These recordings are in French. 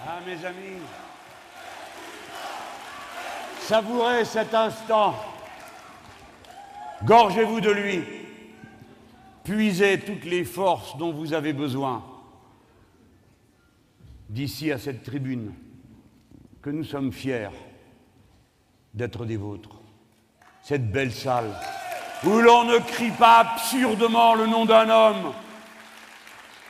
Ah, mes amis, savourez cet instant. Gorgez-vous de lui. Puisez toutes les forces dont vous avez besoin. D'ici à cette tribune, que nous sommes fiers d'être des vôtres. Cette belle salle où l'on ne crie pas absurdement le nom d'un homme,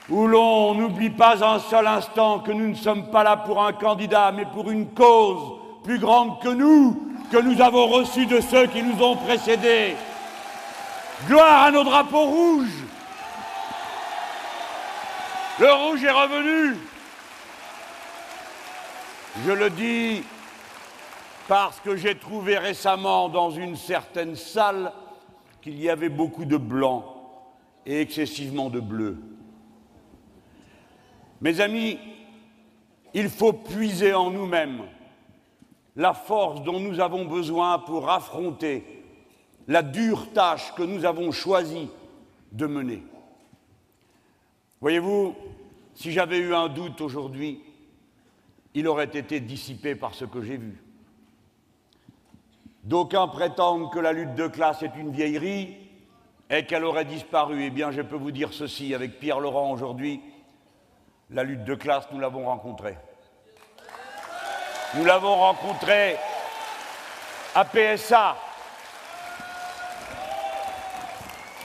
où l'on n'oublie pas un seul instant que nous ne sommes pas là pour un candidat, mais pour une cause plus grande que nous, que nous avons reçue de ceux qui nous ont précédés. Gloire à nos drapeaux rouges. Le rouge est revenu. Je le dis parce que j'ai trouvé récemment dans une certaine salle qu'il y avait beaucoup de blanc et excessivement de bleu. Mes amis, il faut puiser en nous-mêmes la force dont nous avons besoin pour affronter la dure tâche que nous avons choisi de mener. Voyez-vous, si j'avais eu un doute aujourd'hui, il aurait été dissipé par ce que j'ai vu. D'aucuns prétendent que la lutte de classe est une vieillerie et qu'elle aurait disparu. Eh bien, je peux vous dire ceci avec Pierre Laurent aujourd'hui. La lutte de classe, nous l'avons rencontrée. Nous l'avons rencontrée à PSA,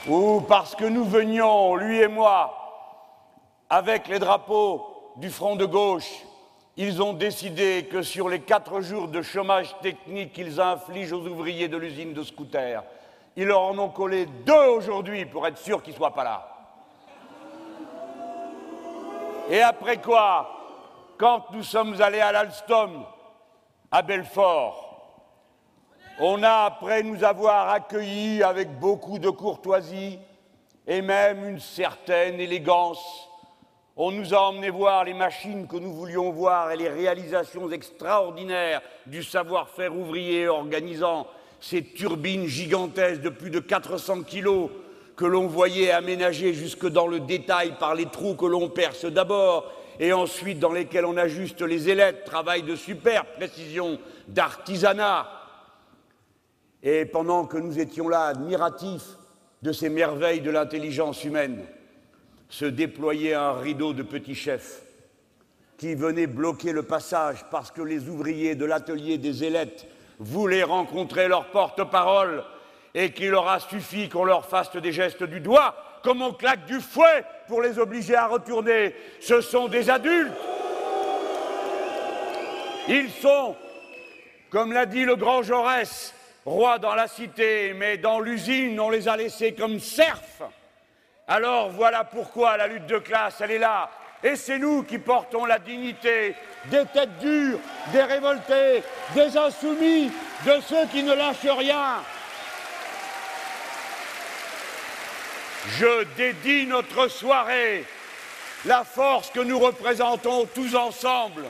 ou parce que nous venions, lui et moi, avec les drapeaux du front de gauche, ils ont décidé que sur les quatre jours de chômage technique qu'ils infligent aux ouvriers de l'usine de scooters, ils leur en ont collé deux aujourd'hui pour être sûr qu'ils ne soient pas là. Et après quoi, quand nous sommes allés à l'Alstom, à Belfort, on a, après nous avoir accueillis avec beaucoup de courtoisie et même une certaine élégance, on nous a emmenés voir les machines que nous voulions voir et les réalisations extraordinaires du savoir-faire ouvrier organisant ces turbines gigantesques de plus de 400 kilos que l'on voyait aménager jusque dans le détail par les trous que l'on perce d'abord et ensuite dans lesquels on ajuste les ailettes, travail de super précision, d'artisanat. Et pendant que nous étions là admiratifs de ces merveilles de l'intelligence humaine, se déployait un rideau de petits chefs qui venaient bloquer le passage parce que les ouvriers de l'atelier des ailettes voulaient rencontrer leur porte-parole et qu'il leur a suffi qu'on leur fasse des gestes du doigt comme on claque du fouet pour les obliger à retourner. Ce sont des adultes. Ils sont, comme l'a dit le grand Jaurès, rois dans la cité, mais dans l'usine, on les a laissés comme serfs. Alors voilà pourquoi la lutte de classe, elle est là. Et c'est nous qui portons la dignité des têtes dures, des révoltés, des insoumis, de ceux qui ne lâchent rien. Je dédie notre soirée, la force que nous représentons tous ensemble.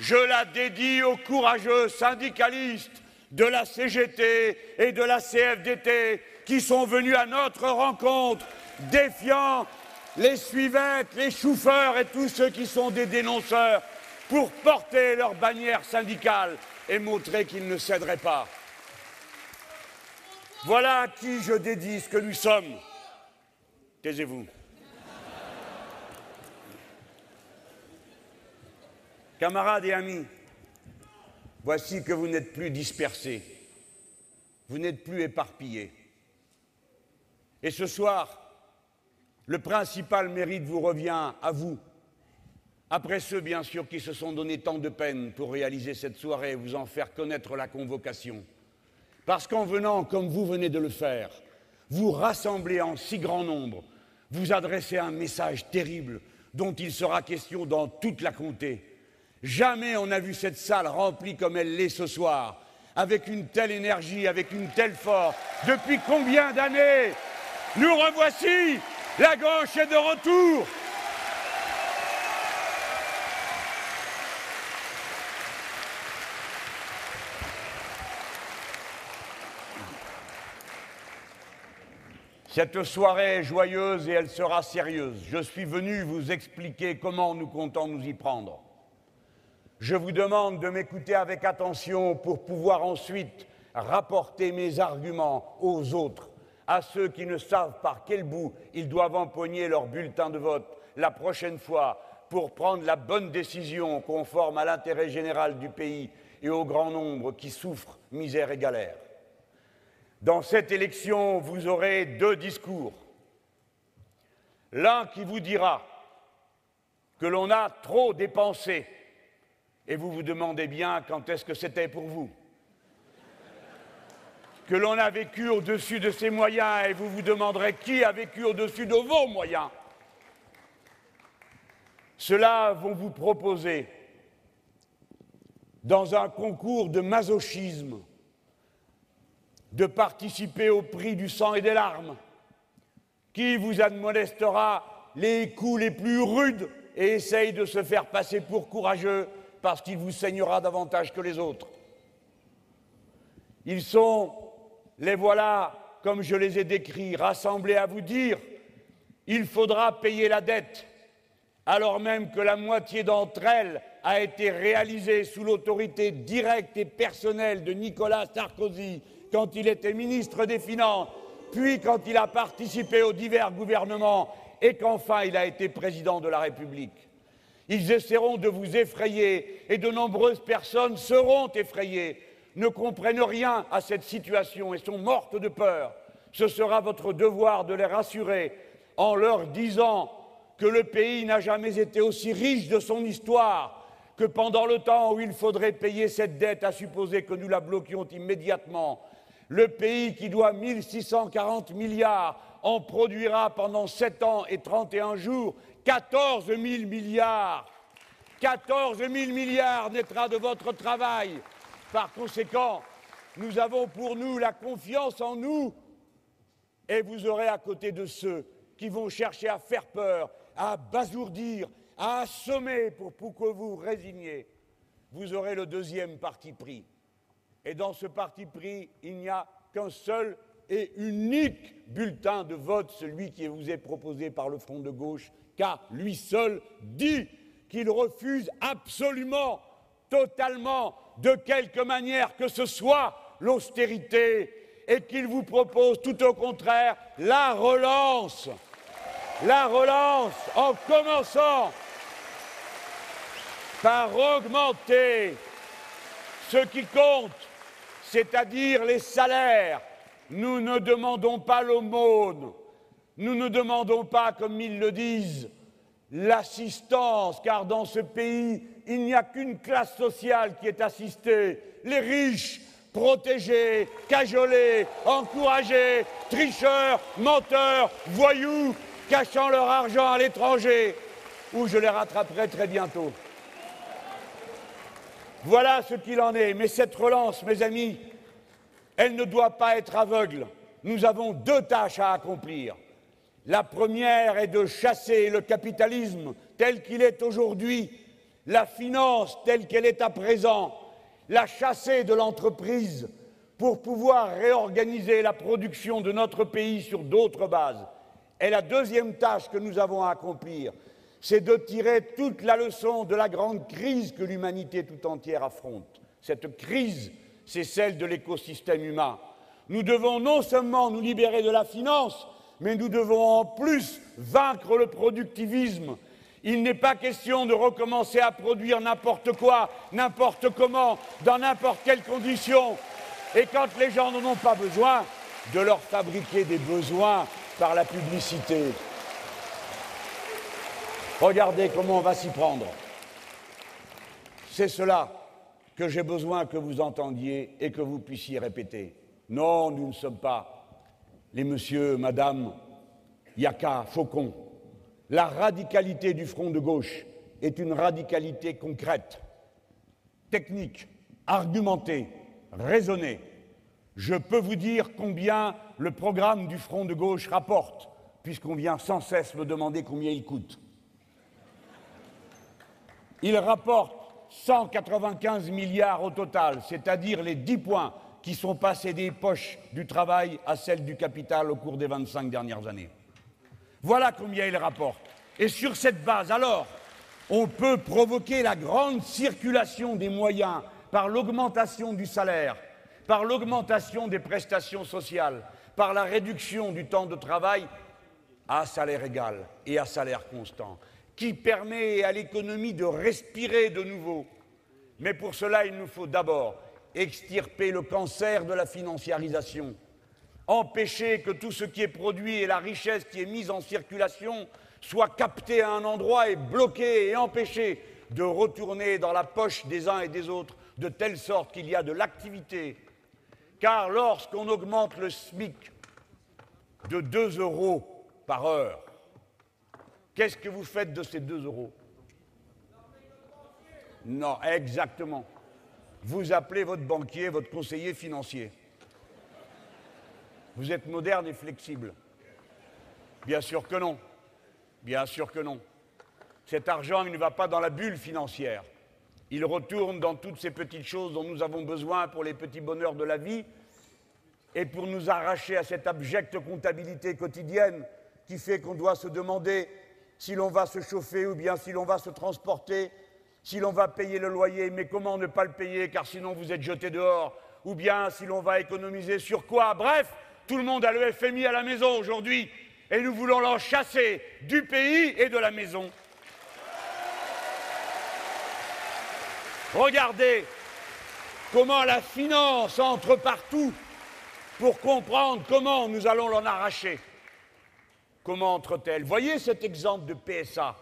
Je la dédie aux courageux syndicalistes de la CGT et de la CFDT qui sont venus à notre rencontre défiant les suivettes, les chauffeurs et tous ceux qui sont des dénonceurs pour porter leur bannière syndicale et montrer qu'ils ne céderaient pas. Voilà à qui je dédie ce que nous sommes. Taisez-vous. Camarades et amis, voici que vous n'êtes plus dispersés, vous n'êtes plus éparpillés. Et ce soir, le principal mérite vous revient à vous. Après ceux, bien sûr, qui se sont donné tant de peine pour réaliser cette soirée et vous en faire connaître la convocation. Parce qu'en venant, comme vous venez de le faire, vous rassemblez en si grand nombre, vous adressez un message terrible dont il sera question dans toute la comté. Jamais on n'a vu cette salle remplie comme elle l'est ce soir, avec une telle énergie, avec une telle force. Depuis combien d'années Nous revoici la gauche est de retour. Cette soirée est joyeuse et elle sera sérieuse. Je suis venu vous expliquer comment nous comptons nous y prendre. Je vous demande de m'écouter avec attention pour pouvoir ensuite rapporter mes arguments aux autres, à ceux qui ne savent par quel bout ils doivent empoigner leur bulletin de vote la prochaine fois pour prendre la bonne décision conforme à l'intérêt général du pays et au grand nombre qui souffrent misère et galère. Dans cette élection, vous aurez deux discours. L'un qui vous dira que l'on a trop dépensé, et vous vous demandez bien quand est-ce que c'était pour vous. Que l'on a vécu au-dessus de ses moyens, et vous vous demanderez qui a vécu au-dessus de vos moyens. Ceux-là vont vous proposer, dans un concours de masochisme, de participer au prix du sang et des larmes, qui vous admonestera les coups les plus rudes et essaye de se faire passer pour courageux parce qu'il vous saignera davantage que les autres. Ils sont, les voilà, comme je les ai décrits, rassemblés à vous dire il faudra payer la dette, alors même que la moitié d'entre elles a été réalisée sous l'autorité directe et personnelle de Nicolas Sarkozy quand il était ministre des Finances, puis quand il a participé aux divers gouvernements et qu'enfin il a été président de la République. Ils essaieront de vous effrayer et de nombreuses personnes seront effrayées, ne comprennent rien à cette situation et sont mortes de peur. Ce sera votre devoir de les rassurer en leur disant que le pays n'a jamais été aussi riche de son histoire, que pendant le temps où il faudrait payer cette dette, à supposer que nous la bloquions immédiatement, le pays qui doit 1640 milliards en produira pendant 7 ans et 31 jours 14 000 milliards. 14 000 milliards naîtra de votre travail. Par conséquent, nous avons pour nous la confiance en nous et vous aurez à côté de ceux qui vont chercher à faire peur, à basourdir, à assommer pour, pour que vous résigniez. Vous aurez le deuxième parti pris. Et dans ce parti pris, il n'y a qu'un seul et unique bulletin de vote, celui qui vous est proposé par le Front de gauche, car lui seul dit qu'il refuse absolument, totalement, de quelque manière que ce soit, l'austérité et qu'il vous propose tout au contraire la relance. La relance en commençant par augmenter ce qui compte, c'est-à-dire les salaires. Nous ne demandons pas l'aumône, nous ne demandons pas, comme ils le disent, l'assistance, car dans ce pays, il n'y a qu'une classe sociale qui est assistée, les riches, protégés, cajolés, encouragés, tricheurs, menteurs, voyous, cachant leur argent à l'étranger, où je les rattraperai très bientôt. Voilà ce qu'il en est. Mais cette relance, mes amis, elle ne doit pas être aveugle. Nous avons deux tâches à accomplir. La première est de chasser le capitalisme tel qu'il est aujourd'hui, la finance telle qu'elle est à présent, la chasser de l'entreprise pour pouvoir réorganiser la production de notre pays sur d'autres bases. Et la deuxième tâche que nous avons à accomplir, c'est de tirer toute la leçon de la grande crise que l'humanité tout entière affronte. Cette crise, c'est celle de l'écosystème humain. Nous devons non seulement nous libérer de la finance, mais nous devons en plus vaincre le productivisme. Il n'est pas question de recommencer à produire n'importe quoi, n'importe comment, dans n'importe quelle condition. Et quand les gens n'en ont pas besoin, de leur fabriquer des besoins par la publicité. Regardez comment on va s'y prendre. C'est cela que j'ai besoin que vous entendiez et que vous puissiez répéter. Non, nous ne sommes pas les messieurs, madame, Yaka, Faucon. La radicalité du front de gauche est une radicalité concrète, technique, argumentée, raisonnée. Je peux vous dire combien le programme du front de gauche rapporte, puisqu'on vient sans cesse me demander combien il coûte. Il rapporte 195 milliards au total, c'est-à-dire les 10 points qui sont passés des poches du travail à celles du capital au cours des 25 dernières années. Voilà combien il rapporte. Et sur cette base, alors, On peut provoquer la grande circulation des moyens par l'augmentation du salaire, par l'augmentation des prestations sociales, par la réduction du temps de travail à salaire égal et à salaire constant, qui permet à l'économie de respirer de nouveau. Mais pour cela, il nous faut d'abord extirper le cancer de la financiarisation, empêcher que tout ce qui est produit et la richesse qui est mise en circulation soit capté à un endroit et bloqué et empêché de retourner dans la poche des uns et des autres, de telle sorte qu'il y a de l'activité. Car lorsqu'on augmente le SMIC de 2 euros par heure, qu'est-ce que vous faites de ces 2 euros? Non, exactement. Vous appelez votre banquier, votre conseiller financier. Vous êtes moderne et flexible. Bien sûr que non. Bien sûr que non. Cet argent, il ne va pas dans la bulle financière. Il retourne dans toutes ces petites choses dont nous avons besoin pour les petits bonheurs de la vie et pour nous arracher à cette abjecte comptabilité quotidienne qui fait qu'on doit se demander si l'on va se chauffer ou bien si l'on va se transporter, si l'on va payer le loyer, mais comment ne pas le payer car sinon vous êtes jeté dehors, ou bien si l'on va économiser sur quoi? Bref, tout le monde a le FMI à la maison aujourd'hui et nous voulons l'en chasser du pays et de la maison. Regardez comment la finance entre partout pour comprendre comment nous allons l'en arracher. Comment entre-t-elle? Voyez cet exemple de PSA.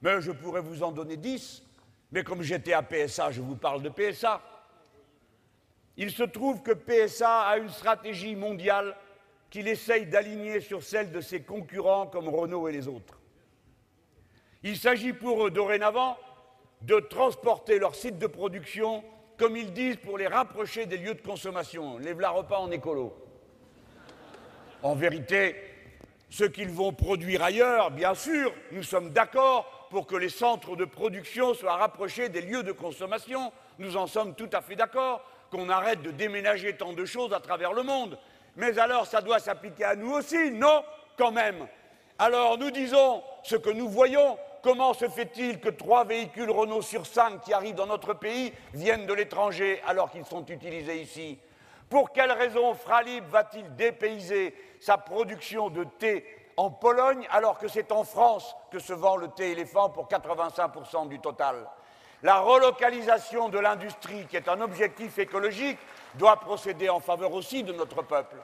Mais je pourrais vous en donner dix, mais comme j'étais à PSA, je vous parle de PSA. Il se trouve que PSA a une stratégie mondiale qu'il essaye d'aligner sur celle de ses concurrents comme Renault et les autres. Il s'agit pour eux dorénavant de transporter leurs sites de production, comme ils disent, pour les rapprocher des lieux de consommation. Les v'là repas en écolo. En vérité, ce qu'ils vont produire ailleurs, bien sûr, nous sommes d'accord pour que les centres de production soient rapprochés des lieux de consommation. Nous en sommes tout à fait d'accord, qu'on arrête de déménager tant de choses à travers le monde. Mais alors, ça doit s'appliquer à nous aussi Non, quand même. Alors, nous disons ce que nous voyons. Comment se fait-il que trois véhicules Renault sur cinq qui arrivent dans notre pays viennent de l'étranger alors qu'ils sont utilisés ici? Pour quelle raison Fralib va-t-il dépayser sa production de thé en Pologne alors que c'est en France que se vend le thé éléphant pour 85% du total? La relocalisation de l'industrie, qui est un objectif écologique, doit procéder en faveur aussi de notre peuple.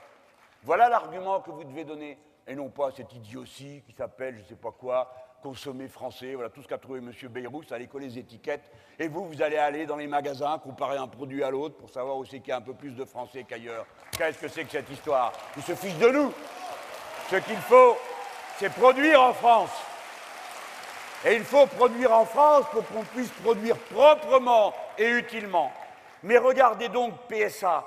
Voilà l'argument que vous devez donner, et non pas cette idiotie qui s'appelle, je ne sais pas quoi, consommer français, voilà tout ce qu'a trouvé M. Bayrous, allez coller les étiquettes, et vous, vous allez aller dans les magasins, comparer un produit à l'autre pour savoir c'est qu'il y a un peu plus de français qu'ailleurs. Qu'est-ce que c'est que cette histoire? Ils se fichent de nous. Ce qu'il faut, c'est produire en France. Et il faut produire en France pour qu'on puisse produire proprement et utilement. Mais regardez donc PSA.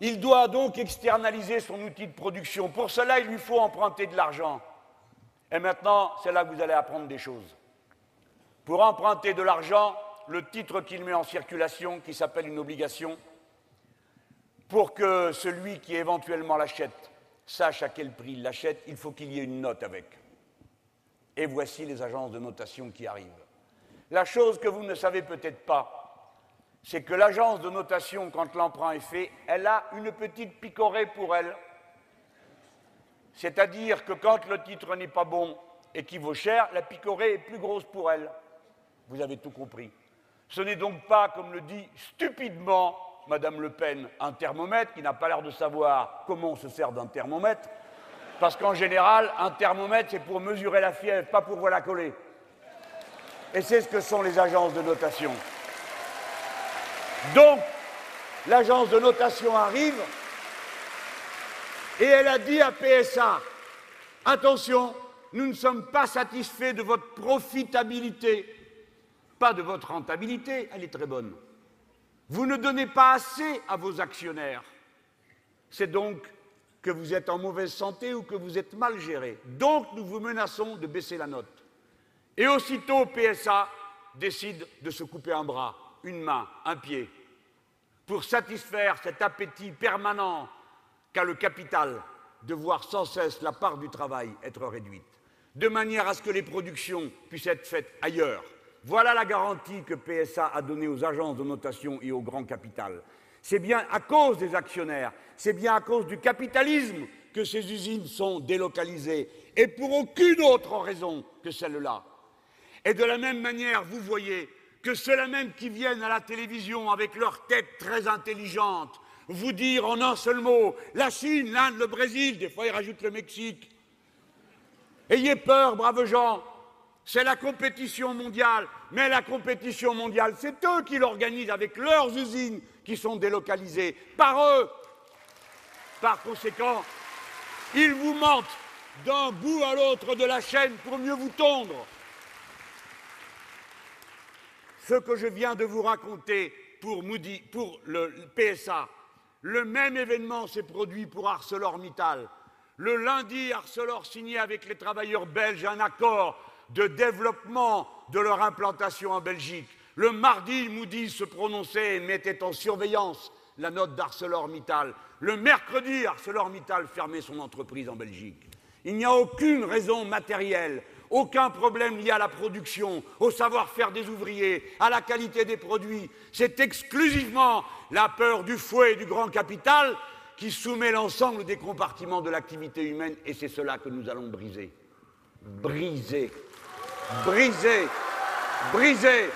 Il doit donc externaliser son outil de production. Pour cela, il lui faut emprunter de l'argent. Et maintenant, c'est là que vous allez apprendre des choses. Pour emprunter de l'argent, le titre qu'il met en circulation, qui s'appelle une obligation, pour que celui qui éventuellement l'achète sache à quel prix il l'achète, il faut qu'il y ait une note avec. Et voici les agences de notation qui arrivent. La chose que vous ne savez peut-être pas, c'est que l'agence de notation, quand l'emprunt est fait, elle a une petite picorée pour elle. C'est-à-dire que quand le titre n'est pas bon et qu'il vaut cher, la picorée est plus grosse pour elle. Vous avez tout compris. Ce n'est donc pas, comme le dit stupidement Madame Le Pen, un thermomètre qui n'a pas l'air de savoir comment on se sert d'un thermomètre, parce qu'en général, un thermomètre, c'est pour mesurer la fièvre, pas pour la coller. Et c'est ce que sont les agences de notation. Donc, l'agence de notation arrive et elle a dit à PSA, attention, nous ne sommes pas satisfaits de votre profitabilité, pas de votre rentabilité, elle est très bonne. Vous ne donnez pas assez à vos actionnaires. C'est donc que vous êtes en mauvaise santé ou que vous êtes mal géré. Donc nous vous menaçons de baisser la note. Et aussitôt PSA décide de se couper un bras une main, un pied, pour satisfaire cet appétit permanent qu'a le capital de voir sans cesse la part du travail être réduite, de manière à ce que les productions puissent être faites ailleurs, Voilà la garantie que PSA a donnée aux agences de notation et au grand capital. C'est bien à cause des actionnaires, c'est bien à cause du capitalisme que ces usines sont délocalisées, et pour aucune autre raison que celle-là. Et de la même manière, vous voyez que ceux-là même qui viennent à la télévision avec leur tête très intelligente, vous dire en un seul mot, la Chine, l'Inde, le Brésil, des fois ils rajoutent le Mexique. Ayez peur, braves gens, c'est la compétition mondiale, mais la compétition mondiale, c'est eux qui l'organisent avec leurs usines qui sont délocalisées par eux. Par conséquent, ils vous mentent d'un bout à l'autre de la chaîne pour mieux vous tondre. Ce que je viens de vous raconter pour, Moody, pour le PSA, le même événement s'est produit pour ArcelorMittal. Le lundi, Arcelor signait avec les travailleurs belges un accord de développement de leur implantation en Belgique. Le mardi, Moody se prononçait et mettait en surveillance la note d'ArcelorMittal. Le mercredi, ArcelorMittal fermait son entreprise en Belgique. Il n'y a aucune raison matérielle, aucun problème lié à la production, au savoir-faire des ouvriers, à la qualité des produits. C'est exclusivement la peur du fouet et du grand capital qui soumet l'ensemble des compartiments de l'activité humaine et c'est cela que nous allons briser. Briser. Briser. Briser.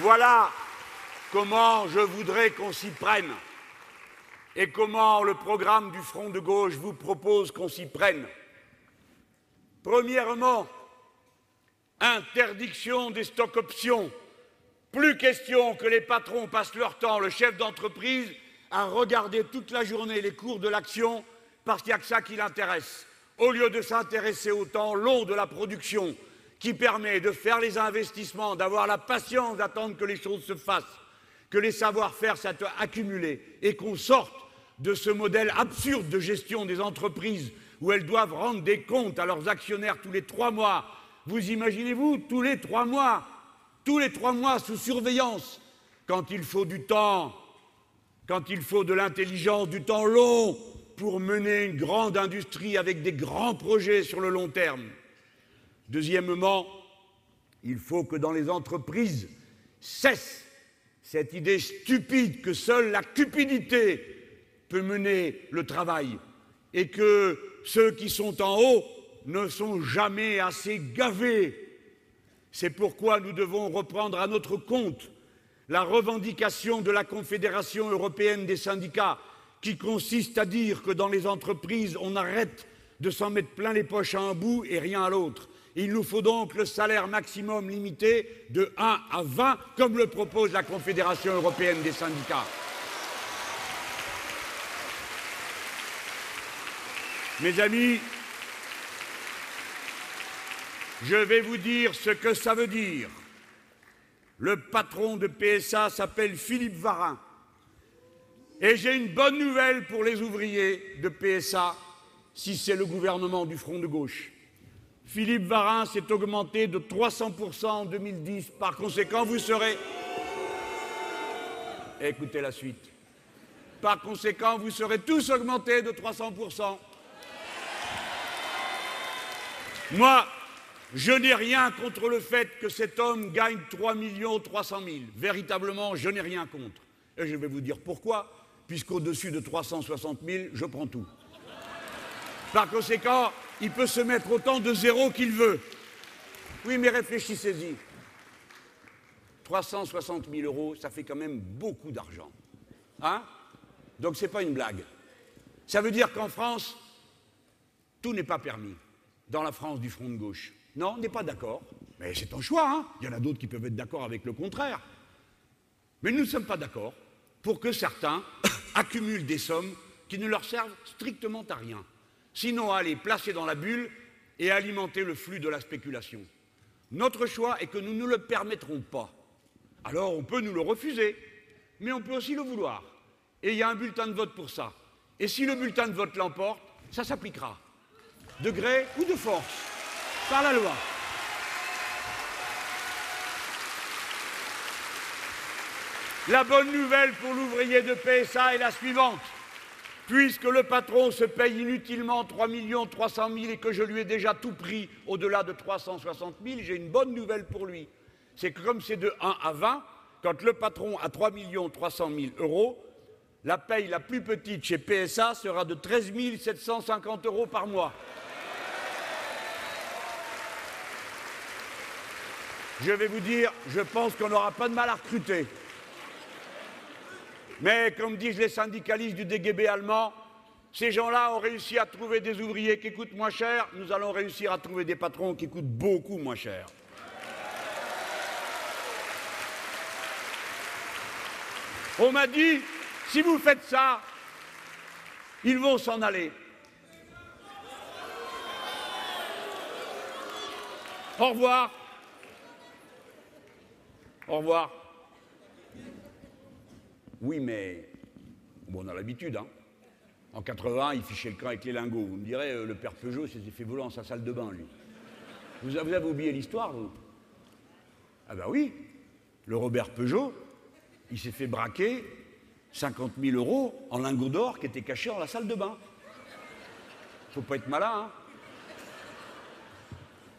Voilà comment je voudrais qu'on s'y prenne et comment le programme du Front de gauche vous propose qu'on s'y prenne? Premièrement, interdiction des stocks options. Plus question que les patrons passent leur temps, le chef d'entreprise, à regarder toute la journée les cours de l'action parce qu'il n'y a que ça qui l'intéresse, au lieu de s'intéresser au temps long de la production qui permet de faire les investissements, d'avoir la patience d'attendre que les choses se fassent, que les savoir-faire accumulés et qu'on sorte de ce modèle absurde de gestion des entreprises où elles doivent rendre des comptes à leurs actionnaires tous les trois mois. Vous imaginez-vous, tous les trois mois, tous les trois mois sous surveillance, quand il faut du temps, quand il faut de l'intelligence, du temps long pour mener une grande industrie avec des grands projets sur le long terme. Deuxièmement, il faut que dans les entreprises cesse cette idée stupide que seule la cupidité mener le travail et que ceux qui sont en haut ne sont jamais assez gavés. C'est pourquoi nous devons reprendre à notre compte la revendication de la Confédération européenne des syndicats qui consiste à dire que dans les entreprises, on arrête de s'en mettre plein les poches à un bout et rien à l'autre. Il nous faut donc le salaire maximum limité de 1 à 20, comme le propose la Confédération européenne des syndicats. Mes amis, je vais vous dire ce que ça veut dire. Le patron de PSA s'appelle Philippe Varin. Et j'ai une bonne nouvelle pour les ouvriers de PSA, si c'est le gouvernement du Front de gauche. Philippe Varin s'est augmenté de 300% en 2010. Par conséquent, vous serez... Écoutez la suite. Par conséquent, vous serez tous augmentés de 300%. Moi, je n'ai rien contre le fait que cet homme gagne 3 300 000. Véritablement, je n'ai rien contre. Et je vais vous dire pourquoi, puisqu'au-dessus de 360 000, je prends tout. Par conséquent, il peut se mettre autant de zéro qu'il veut. Oui, mais réfléchissez-y. 360 000 euros, ça fait quand même beaucoup d'argent. Hein? Donc ce n'est pas une blague. Ça veut dire qu'en France, tout n'est pas permis dans la France du front de gauche. Non, on n'est pas d'accord. Mais c'est un choix. Hein Il y en a d'autres qui peuvent être d'accord avec le contraire. Mais nous ne sommes pas d'accord pour que certains accumulent des sommes qui ne leur servent strictement à rien, sinon à les placer dans la bulle et alimenter le flux de la spéculation. Notre choix est que nous ne le permettrons pas. Alors on peut nous le refuser, mais on peut aussi le vouloir. Et il y a un bulletin de vote pour ça. Et si le bulletin de vote l'emporte, ça s'appliquera de gré ou de force, par la loi. La bonne nouvelle pour l'ouvrier de PSA est la suivante. puisque le patron se paye inutilement 3 300 000 et que je lui ai déjà tout pris au-delà de 360 000, j'ai une bonne nouvelle pour lui. C'est que comme c'est de 1 à 20, quand le patron a 3 300 000 euros, la paye la plus petite chez PSA sera de 13 750 euros par mois. Je vais vous dire, je pense qu'on n'aura pas de mal à recruter. Mais comme disent les syndicalistes du DGB allemand, ces gens-là ont réussi à trouver des ouvriers qui coûtent moins cher, nous allons réussir à trouver des patrons qui coûtent beaucoup moins cher. On m'a dit, si vous faites ça, ils vont s'en aller. Au revoir. Au revoir. Oui, mais bon, on a l'habitude. Hein. En 80, il fichait le camp avec les lingots. Vous me direz, euh, le père Peugeot s'est fait voler dans sa salle de bain, lui. Vous avez, oublié l'histoire, vous? Ah ben oui, le Robert Peugeot, il s'est fait braquer 50 000 euros en lingots d'or qui étaient cachés dans la salle de bain. Faut pas être malin, hein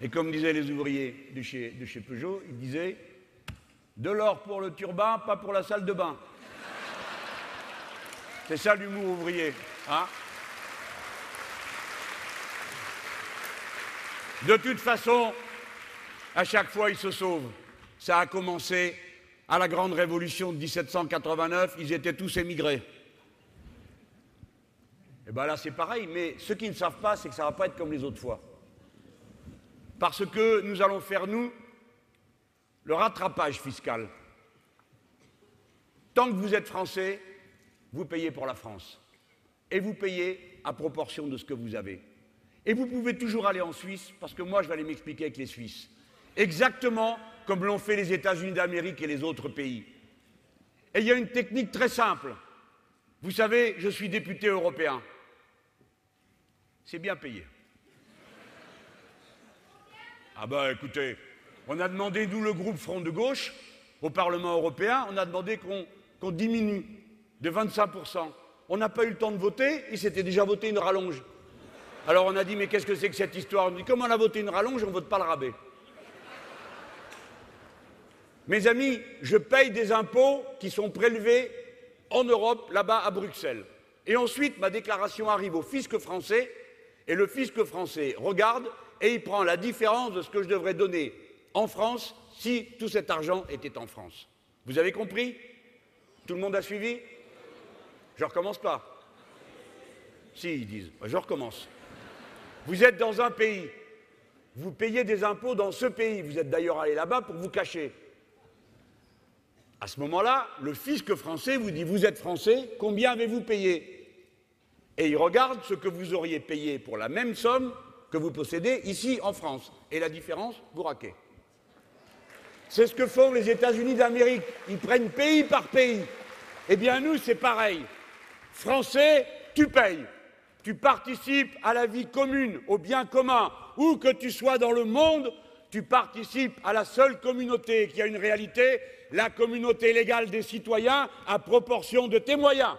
Et comme disaient les ouvriers de chez, de chez Peugeot, ils disaient de l'or pour le turbin, pas pour la salle de bain. C'est ça l'humour ouvrier. Hein de toute façon, à chaque fois, ils se sauvent. Ça a commencé à la grande révolution de 1789, ils étaient tous émigrés. Et bien là, c'est pareil, mais ceux qui ne savent pas, c'est que ça ne va pas être comme les autres fois. Parce que nous allons faire, nous, le rattrapage fiscal. Tant que vous êtes français, vous payez pour la France. Et vous payez à proportion de ce que vous avez. Et vous pouvez toujours aller en Suisse, parce que moi, je vais aller m'expliquer avec les Suisses. Exactement comme l'ont fait les États-Unis d'Amérique et les autres pays. Et il y a une technique très simple. Vous savez, je suis député européen. C'est bien payé. Ah ben écoutez, on a demandé, nous le groupe Front de Gauche, au Parlement européen, on a demandé qu'on diminue de 25%. On n'a pas eu le temps de voter, il s'était déjà voté une rallonge. Alors on a dit, mais qu'est-ce que c'est que cette histoire? On dit, comme on a voté une rallonge, on ne vote pas le rabais. Mes amis, je paye des impôts qui sont prélevés en Europe, là-bas à Bruxelles. Et ensuite, ma déclaration arrive au fisc français, et le fisc français regarde et il prend la différence de ce que je devrais donner en France si tout cet argent était en France. Vous avez compris? Tout le monde a suivi? Je recommence pas. Si, ils disent, je recommence. Vous êtes dans un pays, vous payez des impôts dans ce pays, vous êtes d'ailleurs allé là-bas pour vous cacher. À ce moment-là, le fisc français vous dit, vous êtes français, combien avez-vous payé? Et il regarde ce que vous auriez payé pour la même somme que vous possédez ici en France. Et la différence, vous raquez. C'est ce que font les États-Unis d'Amérique. Ils prennent pays par pays. Eh bien, nous, c'est pareil. Français, tu payes. Tu participes à la vie commune, au bien commun. Où que tu sois dans le monde, tu participes à la seule communauté qui a une réalité, la communauté légale des citoyens à proportion de tes moyens.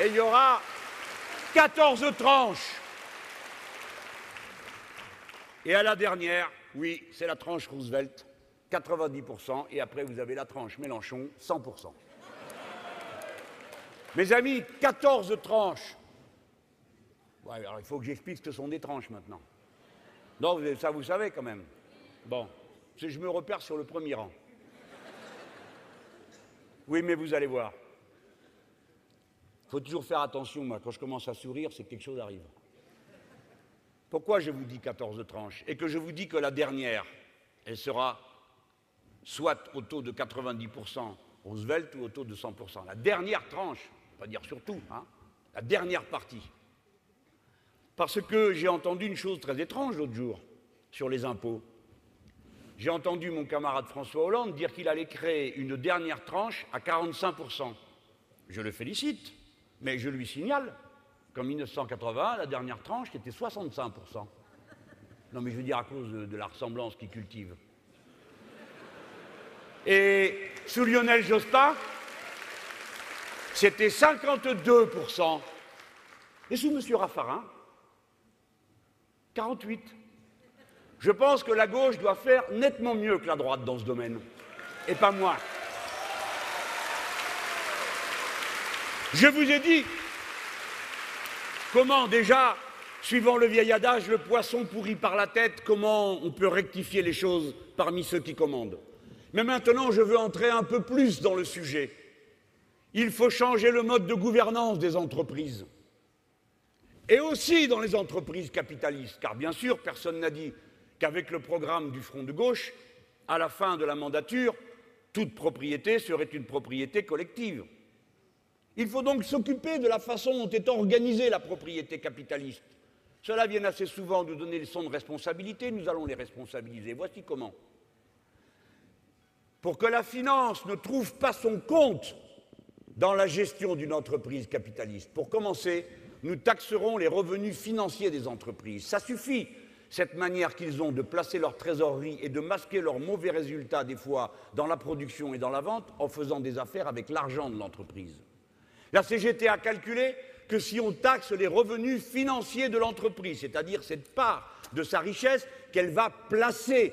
Et il y aura 14 tranches. Et à la dernière, oui, c'est la tranche Roosevelt, 90%, et après vous avez la tranche Mélenchon, 100%. Mes amis, 14 tranches. il faut que j'explique ce que sont des tranches maintenant. Non, ça vous savez quand même. Bon, je me repère sur le premier rang. Oui, mais vous allez voir. Faut toujours faire attention, moi, quand je commence à sourire, c'est que quelque chose arrive. Pourquoi je vous dis 14 tranches Et que je vous dis que la dernière, elle sera soit au taux de 90% Roosevelt ou au taux de 100%. La dernière tranche, pas dire surtout, hein, la dernière partie. Parce que j'ai entendu une chose très étrange l'autre jour sur les impôts. J'ai entendu mon camarade François Hollande dire qu'il allait créer une dernière tranche à 45%. Je le félicite, mais je lui signale qu'en 1980, la dernière tranche était 65%. Non mais je veux dire à cause de, de la ressemblance qu'il cultive. Et sous Lionel Jospin, c'était 52%. Et sous M. Raffarin, 48%. Je pense que la gauche doit faire nettement mieux que la droite dans ce domaine, et pas moins. Je vous ai dit comment déjà, suivant le vieil adage, le poisson pourrit par la tête, comment on peut rectifier les choses parmi ceux qui commandent. Mais maintenant, je veux entrer un peu plus dans le sujet. Il faut changer le mode de gouvernance des entreprises. Et aussi dans les entreprises capitalistes, car bien sûr, personne n'a dit qu'avec le programme du Front de gauche, à la fin de la mandature, toute propriété serait une propriété collective. Il faut donc s'occuper de la façon dont est organisée la propriété capitaliste. Cela vient assez souvent nous donner des leçons de responsabilité, nous allons les responsabiliser. Voici comment. Pour que la finance ne trouve pas son compte dans la gestion d'une entreprise capitaliste, pour commencer, nous taxerons les revenus financiers des entreprises. Ça suffit, cette manière qu'ils ont de placer leur trésorerie et de masquer leurs mauvais résultats, des fois, dans la production et dans la vente, en faisant des affaires avec l'argent de l'entreprise. La CGT a calculé que si on taxe les revenus financiers de l'entreprise, c'est-à-dire cette part de sa richesse qu'elle va placer,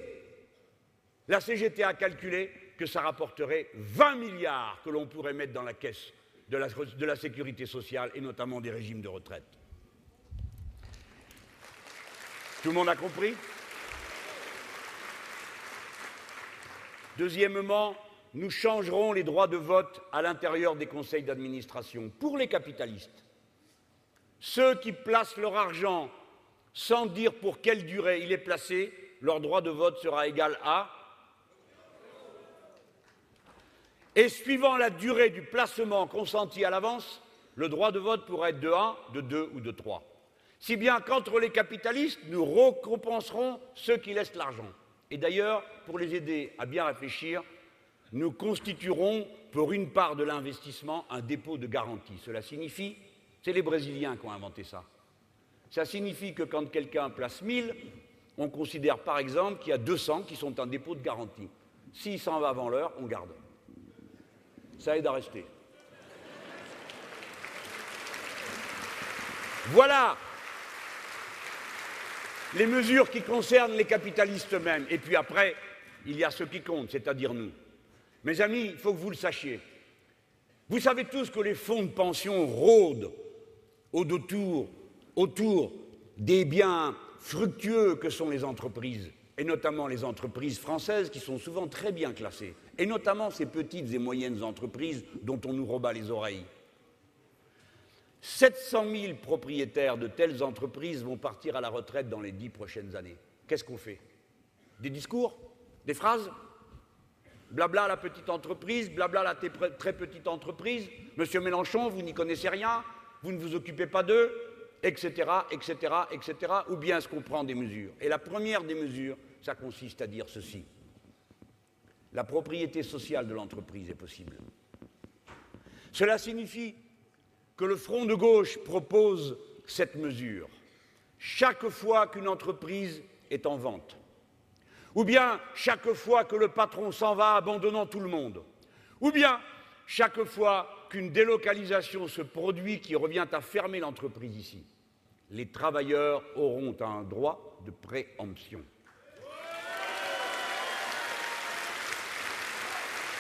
la CGT a calculé que ça rapporterait 20 milliards que l'on pourrait mettre dans la caisse de la, sécurité sociale et notamment des régimes de retraite. Tout le monde a compris? Deuxièmement, nous changerons les droits de vote à l'intérieur des conseils d'administration pour les capitalistes. Ceux qui placent leur argent sans dire pour quelle durée il est placé, leur droit de vote sera égal à et suivant la durée du placement consenti à l'avance, le droit de vote pourra être de 1, de 2 ou de 3. Si bien qu'entre les capitalistes, nous récompenserons ceux qui laissent l'argent. Et d'ailleurs, pour les aider à bien réfléchir, nous constituerons pour une part de l'investissement un dépôt de garantie. Cela signifie, c'est les Brésiliens qui ont inventé ça. Ça signifie que quand quelqu'un place 1000, on considère par exemple qu'il y a 200 qui sont un dépôt de garantie. S'il s'en va avant l'heure, on garde. Ça aide à rester. Voilà les mesures qui concernent les capitalistes eux-mêmes. Et puis après, il y a ce qui compte, c'est-à-dire nous. Mes amis, il faut que vous le sachiez. Vous savez tous que les fonds de pension rôdent autour, autour des biens fructueux que sont les entreprises, et notamment les entreprises françaises qui sont souvent très bien classées, et notamment ces petites et moyennes entreprises dont on nous rebat les oreilles. 700 000 propriétaires de telles entreprises vont partir à la retraite dans les dix prochaines années. Qu'est-ce qu'on fait? Des discours? Des phrases? Blabla la petite entreprise, blabla la très petite entreprise. Monsieur Mélenchon, vous n'y connaissez rien, vous ne vous occupez pas d'eux, etc., etc., etc. Ou bien est-ce qu'on prend des mesures? Et la première des mesures, ça consiste à dire ceci. La propriété sociale de l'entreprise est possible. Cela signifie que le Front de gauche propose cette mesure. Chaque fois qu'une entreprise est en vente, ou bien chaque fois que le patron s'en va abandonnant tout le monde, ou bien chaque fois qu'une délocalisation se produit qui revient à fermer l'entreprise ici, les travailleurs auront un droit de préemption.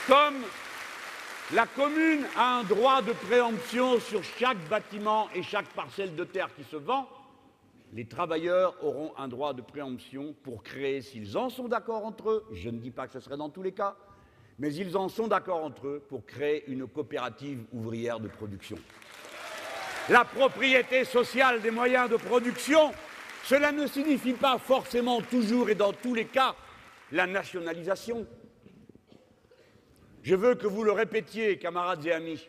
Comme la commune a un droit de préemption sur chaque bâtiment et chaque parcelle de terre qui se vend, les travailleurs auront un droit de préemption pour créer, s'ils en sont d'accord entre eux, je ne dis pas que ce serait dans tous les cas, mais ils en sont d'accord entre eux pour créer une coopérative ouvrière de production. La propriété sociale des moyens de production, cela ne signifie pas forcément toujours et dans tous les cas la nationalisation. Je veux que vous le répétiez, camarades et amis,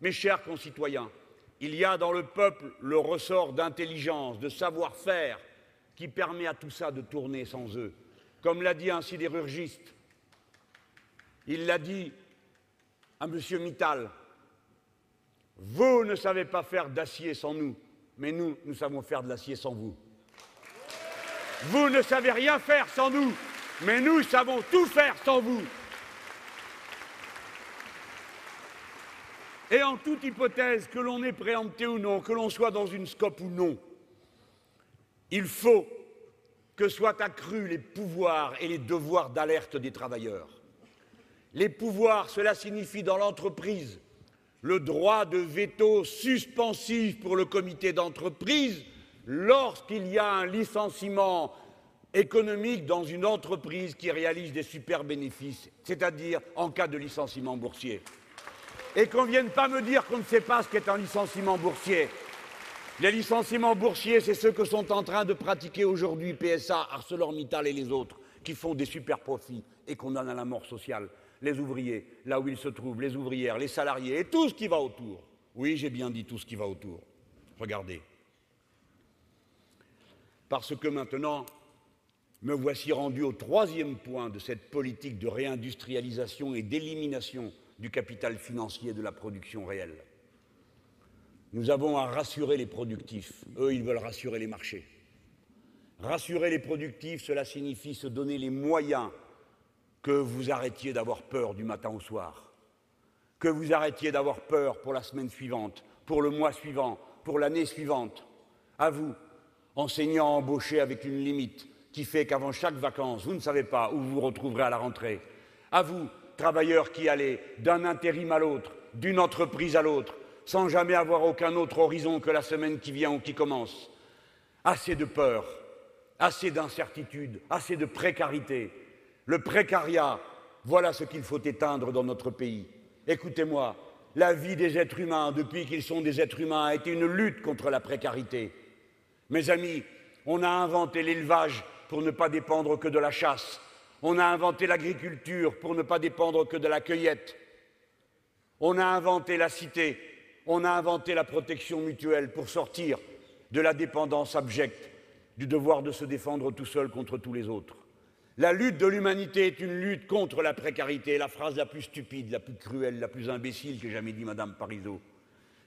mes chers concitoyens. Il y a dans le peuple le ressort d'intelligence, de savoir-faire qui permet à tout ça de tourner sans eux. Comme l'a dit un sidérurgiste, il l'a dit à M. Mittal, vous ne savez pas faire d'acier sans nous, mais nous, nous savons faire de l'acier sans vous. Vous ne savez rien faire sans nous, mais nous savons tout faire sans vous. Et en toute hypothèse, que l'on ait préempté ou non, que l'on soit dans une scope ou non, il faut que soient accrus les pouvoirs et les devoirs d'alerte des travailleurs. Les pouvoirs, cela signifie dans l'entreprise le droit de veto suspensif pour le comité d'entreprise lorsqu'il y a un licenciement économique dans une entreprise qui réalise des super bénéfices, c'est-à-dire en cas de licenciement boursier. Et qu'on ne vienne pas me dire qu'on ne sait pas ce qu'est un licenciement boursier. Les licenciements boursiers, c'est ce que sont en train de pratiquer aujourd'hui PSA, ArcelorMittal et les autres, qui font des super profits et qu'on en a la mort sociale. Les ouvriers, là où ils se trouvent, les ouvrières, les salariés et tout ce qui va autour. Oui, j'ai bien dit tout ce qui va autour. Regardez. Parce que maintenant, me voici rendu au troisième point de cette politique de réindustrialisation et d'élimination du capital financier de la production réelle. Nous avons à rassurer les productifs. Eux, ils veulent rassurer les marchés. Rassurer les productifs, cela signifie se donner les moyens que vous arrêtiez d'avoir peur du matin au soir, que vous arrêtiez d'avoir peur pour la semaine suivante, pour le mois suivant, pour l'année suivante. À vous, enseignants embauchés avec une limite, qui fait qu'avant chaque vacances, vous ne savez pas où vous vous retrouverez à la rentrée. À vous, travailleurs qui allez d'un intérim à l'autre, d'une entreprise à l'autre, sans jamais avoir aucun autre horizon que la semaine qui vient ou qui commence. Assez de peur, assez d'incertitude, assez de précarité. Le précariat, voilà ce qu'il faut éteindre dans notre pays. Écoutez-moi, la vie des êtres humains, depuis qu'ils sont des êtres humains, a été une lutte contre la précarité. Mes amis, on a inventé l'élevage pour ne pas dépendre que de la chasse. On a inventé l'agriculture pour ne pas dépendre que de la cueillette. On a inventé la cité. On a inventé la protection mutuelle pour sortir de la dépendance abjecte, du devoir de se défendre tout seul contre tous les autres. La lutte de l'humanité est une lutte contre la précarité. La phrase la plus stupide, la plus cruelle, la plus imbécile que jamais dit Madame Parisot,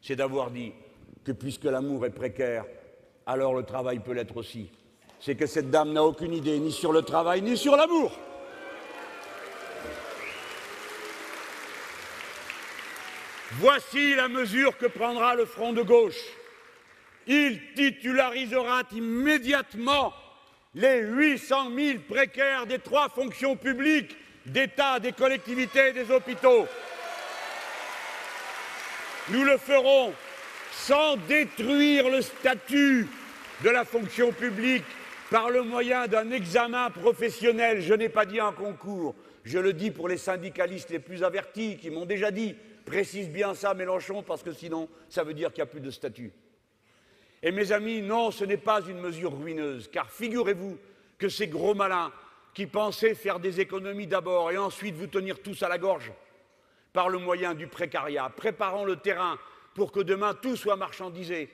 c'est d'avoir dit que puisque l'amour est précaire, alors le travail peut l'être aussi c'est que cette dame n'a aucune idée ni sur le travail ni sur l'amour. Voici la mesure que prendra le front de gauche. Il titularisera immédiatement les 800 000 précaires des trois fonctions publiques d'État, des collectivités et des hôpitaux. Nous le ferons sans détruire le statut de la fonction publique par le moyen d'un examen professionnel, je n'ai pas dit un concours, je le dis pour les syndicalistes les plus avertis qui m'ont déjà dit précise bien ça Mélenchon parce que sinon ça veut dire qu'il n'y a plus de statut. Et mes amis, non, ce n'est pas une mesure ruineuse, car figurez-vous que ces gros malins qui pensaient faire des économies d'abord et ensuite vous tenir tous à la gorge par le moyen du précariat, préparant le terrain pour que demain tout soit marchandisé,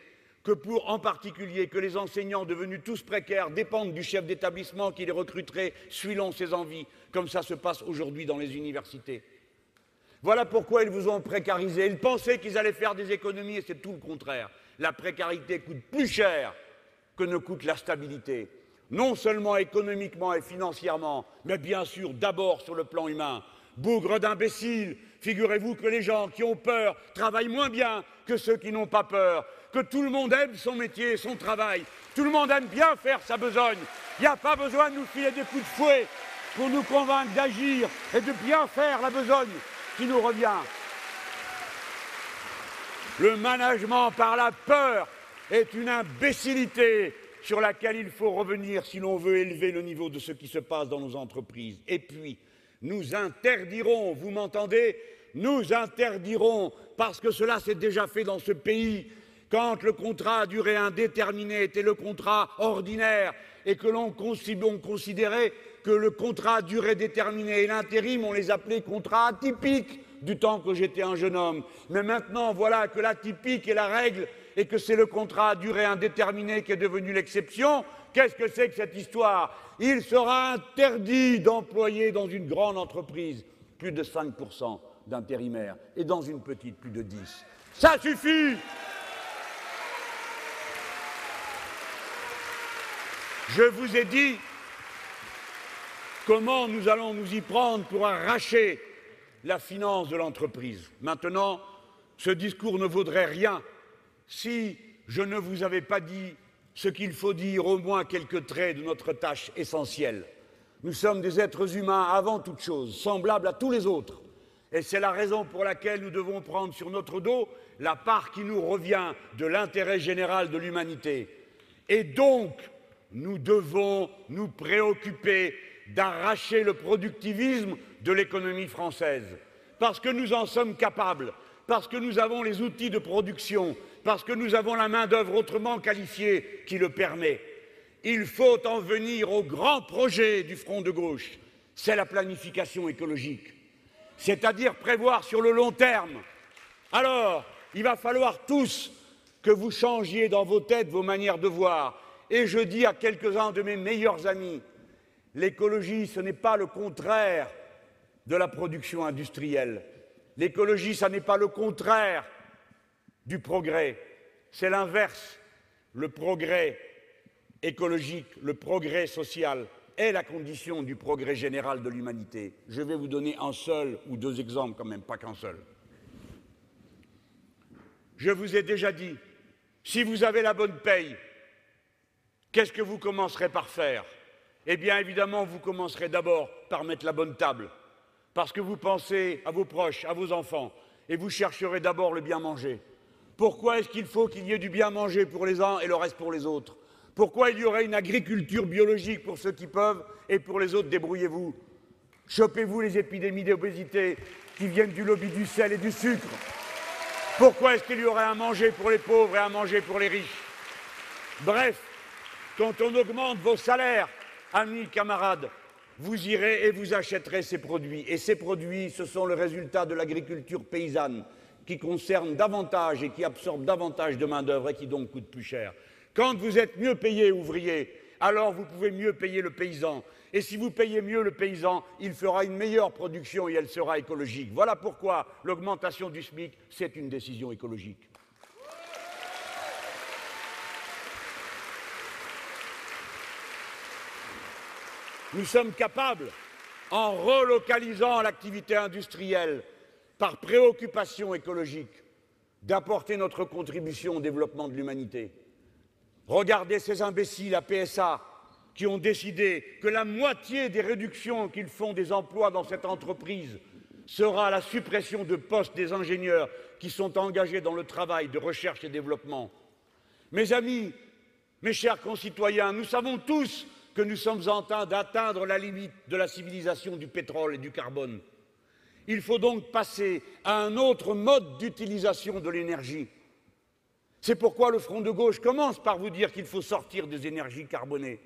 que pour en particulier que les enseignants devenus tous précaires dépendent du chef d'établissement qui les recruterait suivant ses envies, comme ça se passe aujourd'hui dans les universités. Voilà pourquoi ils vous ont précarisé. Ils pensaient qu'ils allaient faire des économies et c'est tout le contraire. La précarité coûte plus cher que ne coûte la stabilité, non seulement économiquement et financièrement, mais bien sûr d'abord sur le plan humain. Bougre d'imbéciles, figurez-vous que les gens qui ont peur travaillent moins bien que ceux qui n'ont pas peur que tout le monde aime son métier, son travail. Tout le monde aime bien faire sa besogne. Il n'y a pas besoin de nous filer des coups de fouet pour nous convaincre d'agir et de bien faire la besogne qui nous revient. Le management par la peur est une imbécilité sur laquelle il faut revenir si l'on veut élever le niveau de ce qui se passe dans nos entreprises. Et puis, nous interdirons, vous m'entendez, nous interdirons, parce que cela s'est déjà fait dans ce pays, quand le contrat à durée indéterminée était le contrat ordinaire et que l'on considérait que le contrat à durée déterminée et l'intérim, on les appelait contrats atypiques du temps que j'étais un jeune homme. Mais maintenant, voilà que l'atypique est la règle et que c'est le contrat à durée indéterminée qui est devenu l'exception. Qu'est-ce que c'est que cette histoire? Il sera interdit d'employer dans une grande entreprise plus de 5% d'intérimaires et dans une petite plus de 10%. Ça suffit Je vous ai dit comment nous allons nous y prendre pour arracher la finance de l'entreprise. Maintenant, Ce discours ne vaudrait rien si je ne vous avais pas dit ce qu'il faut dire, au moins quelques traits de notre tâche essentielle. Nous sommes des êtres humains avant toute chose, semblables à tous les autres. Et c'est la raison pour laquelle nous devons prendre sur notre dos la part qui nous revient de l'intérêt général de l'humanité. Et donc, nous devons nous préoccuper d'arracher le productivisme de l'économie française, parce que nous en sommes capables, parce que nous avons les outils de production, parce que nous avons la main-d'œuvre autrement qualifiée qui le permet. Il faut en venir au grand projet du front de gauche, c'est la planification écologique, c'est-à-dire prévoir sur le long terme. Alors, il va falloir tous que vous changiez dans vos têtes vos manières de voir. Et je dis à quelques-uns de mes meilleurs amis, l'écologie, ce n'est pas le contraire de la production industrielle. L'écologie, ce n'est pas le contraire du progrès. C'est l'inverse. Le progrès écologique, le progrès social est la condition du progrès général de l'humanité. Je vais vous donner un seul ou deux exemples quand même, pas qu'un seul. Je vous ai déjà dit, si vous avez la bonne paye, qu'est-ce que vous commencerez par faire? Eh bien, évidemment, vous commencerez d'abord par mettre la bonne table, parce que vous pensez à vos proches, à vos enfants, et vous chercherez d'abord le bien manger. Pourquoi est-ce qu'il faut qu'il y ait du bien manger pour les uns et le reste pour les autres? Pourquoi il y aurait une agriculture biologique pour ceux qui peuvent et pour les autres, débrouillez-vous. Chopez-vous les épidémies d'obésité qui viennent du lobby du sel et du sucre. Pourquoi est-ce qu'il y aurait à manger pour les pauvres et à manger pour les riches? Bref, quand on augmente vos salaires, amis, camarades, vous irez et vous achèterez ces produits. Et ces produits, ce sont le résultat de l'agriculture paysanne qui concerne davantage et qui absorbe davantage de main-d'œuvre et qui donc coûte plus cher. Quand vous êtes mieux payé ouvrier, alors vous pouvez mieux payer le paysan. Et si vous payez mieux le paysan, il fera une meilleure production et elle sera écologique. Voilà pourquoi l'augmentation du SMIC, c'est une décision écologique. Nous sommes capables, en relocalisant l'activité industrielle, par préoccupation écologique, d'apporter notre contribution au développement de l'humanité. Regardez ces imbéciles à PSA qui ont décidé que la moitié des réductions qu'ils font des emplois dans cette entreprise sera la suppression de postes des ingénieurs qui sont engagés dans le travail de recherche et développement. Mes amis, mes chers concitoyens, nous savons tous que nous sommes en train d'atteindre la limite de la civilisation du pétrole et du carbone. Il faut donc passer à un autre mode d'utilisation de l'énergie. C'est pourquoi le Front de gauche commence par vous dire qu'il faut sortir des énergies carbonées.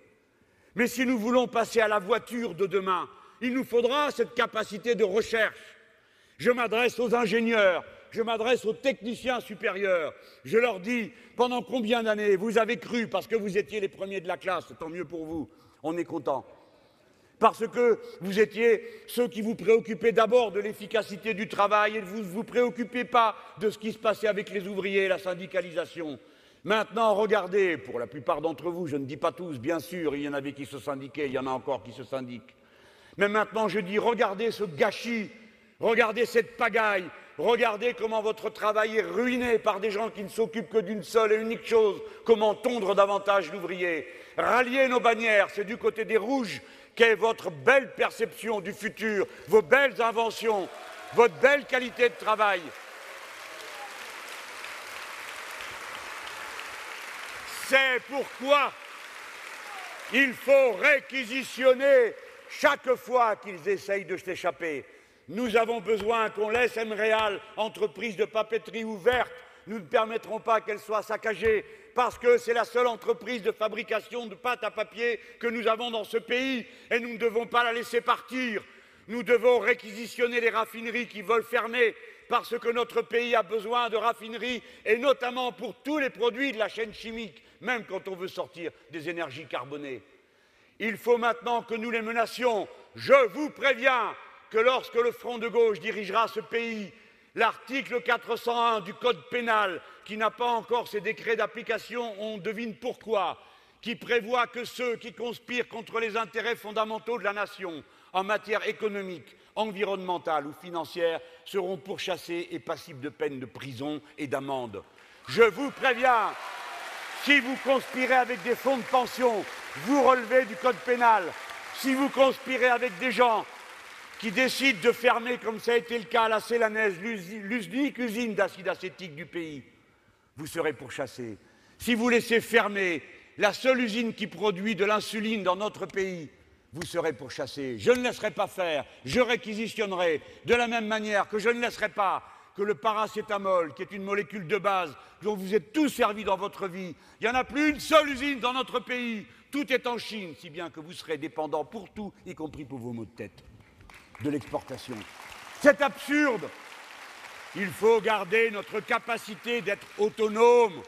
Mais si nous voulons passer à la voiture de demain, il nous faudra cette capacité de recherche. Je m'adresse aux ingénieurs, je m'adresse aux techniciens supérieurs. Je leur dis, pendant combien d'années vous avez cru, parce que vous étiez les premiers de la classe, tant mieux pour vous, on est content parce que vous étiez ceux qui vous préoccupaient d'abord de l'efficacité du travail et vous ne vous préoccupiez pas de ce qui se passait avec les ouvriers la syndicalisation. Maintenant, regardez, pour la plupart d'entre vous, je ne dis pas tous, bien sûr, il y en avait qui se syndiquaient, il y en a encore qui se syndiquent. Mais maintenant, je dis, regardez ce gâchis, regardez cette pagaille, regardez comment votre travail est ruiné par des gens qui ne s'occupent que d'une seule et unique chose, comment tondre davantage l'ouvrier. Ralliez nos bannières, c'est du côté des rouges qu'est votre belle perception du futur, vos belles inventions, votre belle qualité de travail. C'est pourquoi il faut réquisitionner chaque fois qu'ils essayent de s'échapper. Nous avons besoin qu'on laisse MREAL, entreprise de papeterie ouverte. Nous ne permettrons pas qu'elle soit saccagée parce que c'est la seule entreprise de fabrication de pâte à papier que nous avons dans ce pays et nous ne devons pas la laisser partir. Nous devons réquisitionner les raffineries qui veulent fermer parce que notre pays a besoin de raffineries et notamment pour tous les produits de la chaîne chimique, même quand on veut sortir des énergies carbonées. Il faut maintenant que nous les menacions. Je vous préviens que lorsque le Front de gauche dirigera ce pays, l'article 401 du Code pénal qui n'a pas encore ses décrets d'application, on devine pourquoi, qui prévoit que ceux qui conspirent contre les intérêts fondamentaux de la nation en matière économique, environnementales ou financières seront pourchassés et passibles de peine de prison et d'amende. Je vous préviens, si vous conspirez avec des fonds de pension, vous relevez du code pénal. Si vous conspirez avec des gens qui décident de fermer, comme ça a été le cas à la Célanaise, l'unique usine d'acide acétique du pays, vous serez pourchassé. Si vous laissez fermer la seule usine qui produit de l'insuline dans notre pays, vous serez pourchassé. Je ne laisserai pas faire, je réquisitionnerai de la même manière que je ne laisserai pas que le paracétamol, qui est une molécule de base dont vous êtes tous servis dans votre vie, il n'y en a plus une seule usine dans notre pays. Tout est en Chine, si bien que vous serez dépendant pour tout, y compris pour vos maux de tête, de l'exportation. C'est absurde. Il faut garder notre capacité d'être autonome.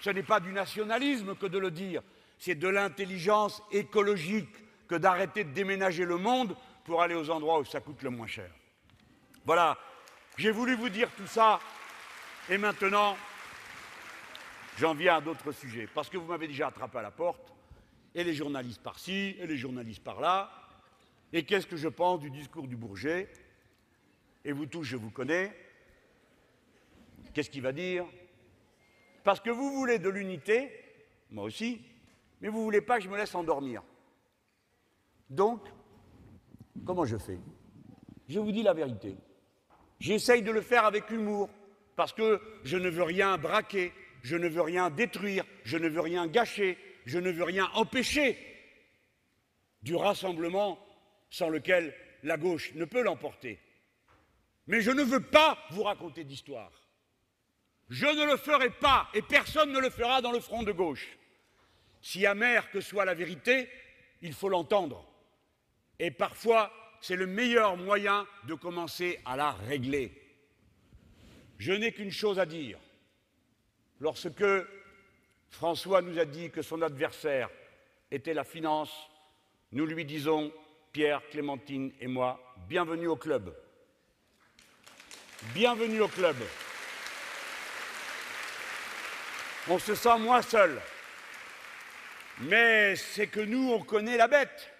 Ce n'est pas du nationalisme que de le dire, c'est de l'intelligence écologique que d'arrêter de déménager le monde pour aller aux endroits où ça coûte le moins cher. Voilà, j'ai voulu vous dire tout ça, et maintenant, j'en viens à d'autres sujets, parce que vous m'avez déjà attrapé à la porte, et les journalistes par-ci, et les journalistes par-là, et qu'est-ce que je pense du discours du Bourget? Et vous tous, je vous connais. Qu'est-ce qu'il va dire? Parce que vous voulez de l'unité, moi aussi, mais vous ne voulez pas que je me laisse endormir. Donc, comment je fais? Je vous dis la vérité. J'essaye de le faire avec humour, parce que je ne veux rien braquer, je ne veux rien détruire, je ne veux rien gâcher, je ne veux rien empêcher du rassemblement sans lequel la gauche ne peut l'emporter. Mais je ne veux pas vous raconter d'histoire. Je ne le ferai pas, et personne ne le fera dans le front de gauche. Si amère que soit la vérité, il faut l'entendre. Et parfois, c'est le meilleur moyen de commencer à la régler. Je n'ai qu'une chose à dire. Lorsque François nous a dit que son adversaire était la finance, nous lui disons, Pierre, Clémentine et moi, bienvenue au club. Bienvenue au club. On se sent moins seul. Mais c'est que nous, on connaît la bête.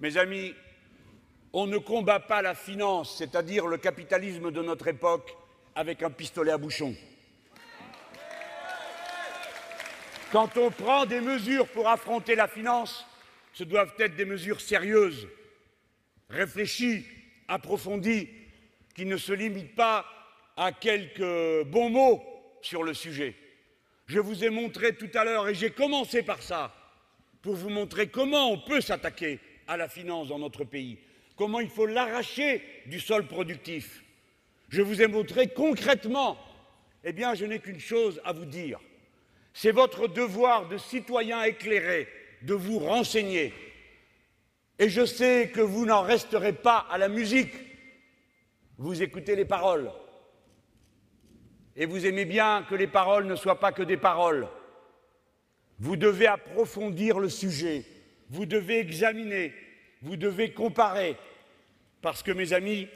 Mes amis, on ne combat pas la finance, c'est-à-dire le capitalisme de notre époque, avec un pistolet à bouchon. Quand on prend des mesures pour affronter la finance, ce doivent être des mesures sérieuses, réfléchies, approfondies, qui ne se limitent pas à quelques bons mots sur le sujet. Je vous ai montré tout à l'heure, et j'ai commencé par ça, pour vous montrer comment on peut s'attaquer à la finance dans notre pays, comment il faut l'arracher du sol productif. Je vous ai montré concrètement, eh bien, je n'ai qu'une chose à vous dire. C'est votre devoir de citoyen éclairé de vous renseigner. Et je sais que vous n'en resterez pas à la musique. Vous écoutez les paroles. Et vous aimez bien que les paroles ne soient pas que des paroles. Vous devez approfondir le sujet vous devez examiner, vous devez comparer, parce que mes amis,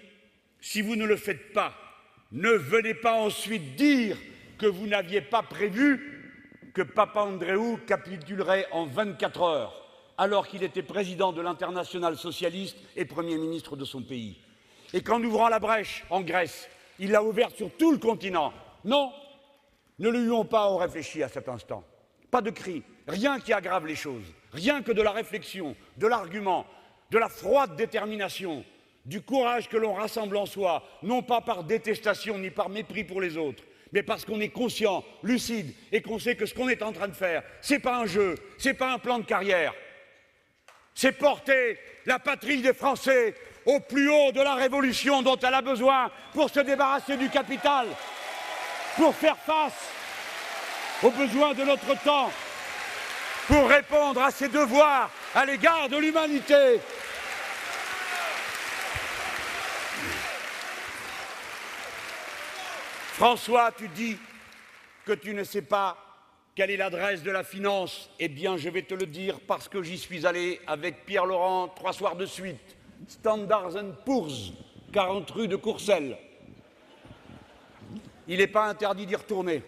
si vous ne le faites pas, ne venez pas ensuite dire que vous n'aviez pas prévu que Papa Andréou capitulerait en 24 heures, alors qu'il était président de l'international socialiste et Premier ministre de son pays. Et qu'en ouvrant la brèche en Grèce, il l'a ouverte sur tout le continent. Non, ne lui ont pas on réfléchi à cet instant. Pas de cri, rien qui aggrave les choses, rien que de la réflexion, de l'argument, de la froide détermination, du courage que l'on rassemble en soi, non pas par détestation ni par mépris pour les autres, mais parce qu'on est conscient, lucide et qu'on sait que ce qu'on est en train de faire, ce n'est pas un jeu, ce n'est pas un plan de carrière. C'est porter la patrie des Français au plus haut de la révolution dont elle a besoin pour se débarrasser du capital, pour faire face aux besoins de notre temps, pour répondre à ses devoirs à l'égard de l'humanité. François, tu dis que tu ne sais pas quelle est l'adresse de la finance. Eh bien, je vais te le dire parce que j'y suis allé avec Pierre Laurent trois soirs de suite. Standards Poor's, 40 rue de Courcelles. Il n'est pas interdit d'y retourner.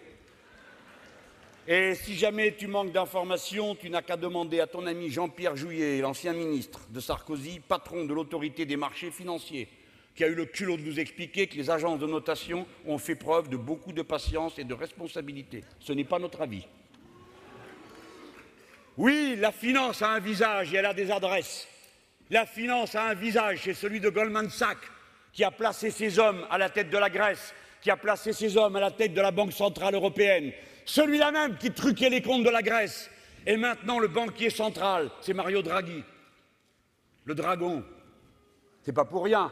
Et si jamais tu manques d'informations, tu n'as qu'à demander à ton ami Jean-Pierre Jouyet, l'ancien ministre de Sarkozy, patron de l'autorité des marchés financiers, qui a eu le culot de nous expliquer que les agences de notation ont fait preuve de beaucoup de patience et de responsabilité. Ce n'est pas notre avis. Oui, la finance a un visage et elle a des adresses. La finance a un visage, c'est celui de Goldman Sachs, qui a placé ses hommes à la tête de la Grèce, qui a placé ses hommes à la tête de la Banque centrale européenne, celui-là même qui truquait les comptes de la Grèce. Et maintenant, le banquier central, c'est Mario Draghi. Le dragon. C'est pas pour rien.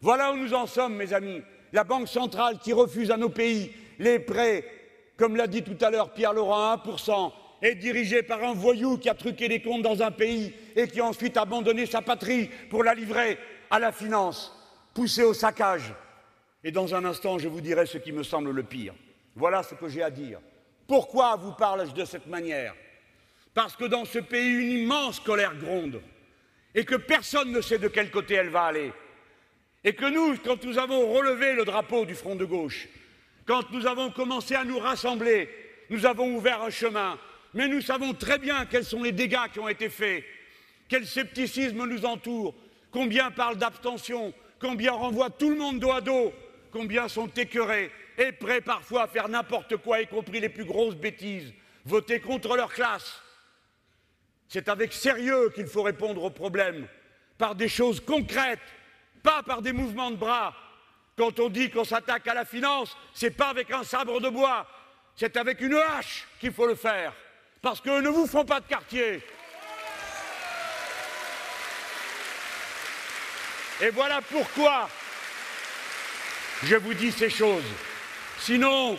Voilà où nous en sommes, mes amis. La Banque centrale qui refuse à nos pays les prêts, comme l'a dit tout à l'heure Pierre Laurent, 1%, est dirigée par un voyou qui a truqué les comptes dans un pays et qui a ensuite abandonné sa patrie pour la livrer à la finance, poussée au saccage. Et dans un instant, je vous dirai ce qui me semble le pire. Voilà ce que j'ai à dire. Pourquoi vous parle-je de cette manière? Parce que dans ce pays, une immense colère gronde et que personne ne sait de quel côté elle va aller. Et que nous, quand nous avons relevé le drapeau du front de gauche, quand nous avons commencé à nous rassembler, nous avons ouvert un chemin, mais nous savons très bien quels sont les dégâts qui ont été faits, quel scepticisme nous entoure, combien parlent d'abstention, combien renvoient tout le monde dos à dos, combien sont écœurés et prêts parfois à faire n'importe quoi, y compris les plus grosses bêtises, voter contre leur classe. C'est avec sérieux qu'il faut répondre aux problèmes, par des choses concrètes, pas par des mouvements de bras. Quand on dit qu'on s'attaque à la finance, c'est pas avec un sabre de bois, c'est avec une hache qu'il faut le faire, parce qu'eux ne vous font pas de quartier. Et voilà pourquoi je vous dis ces choses. Sinon,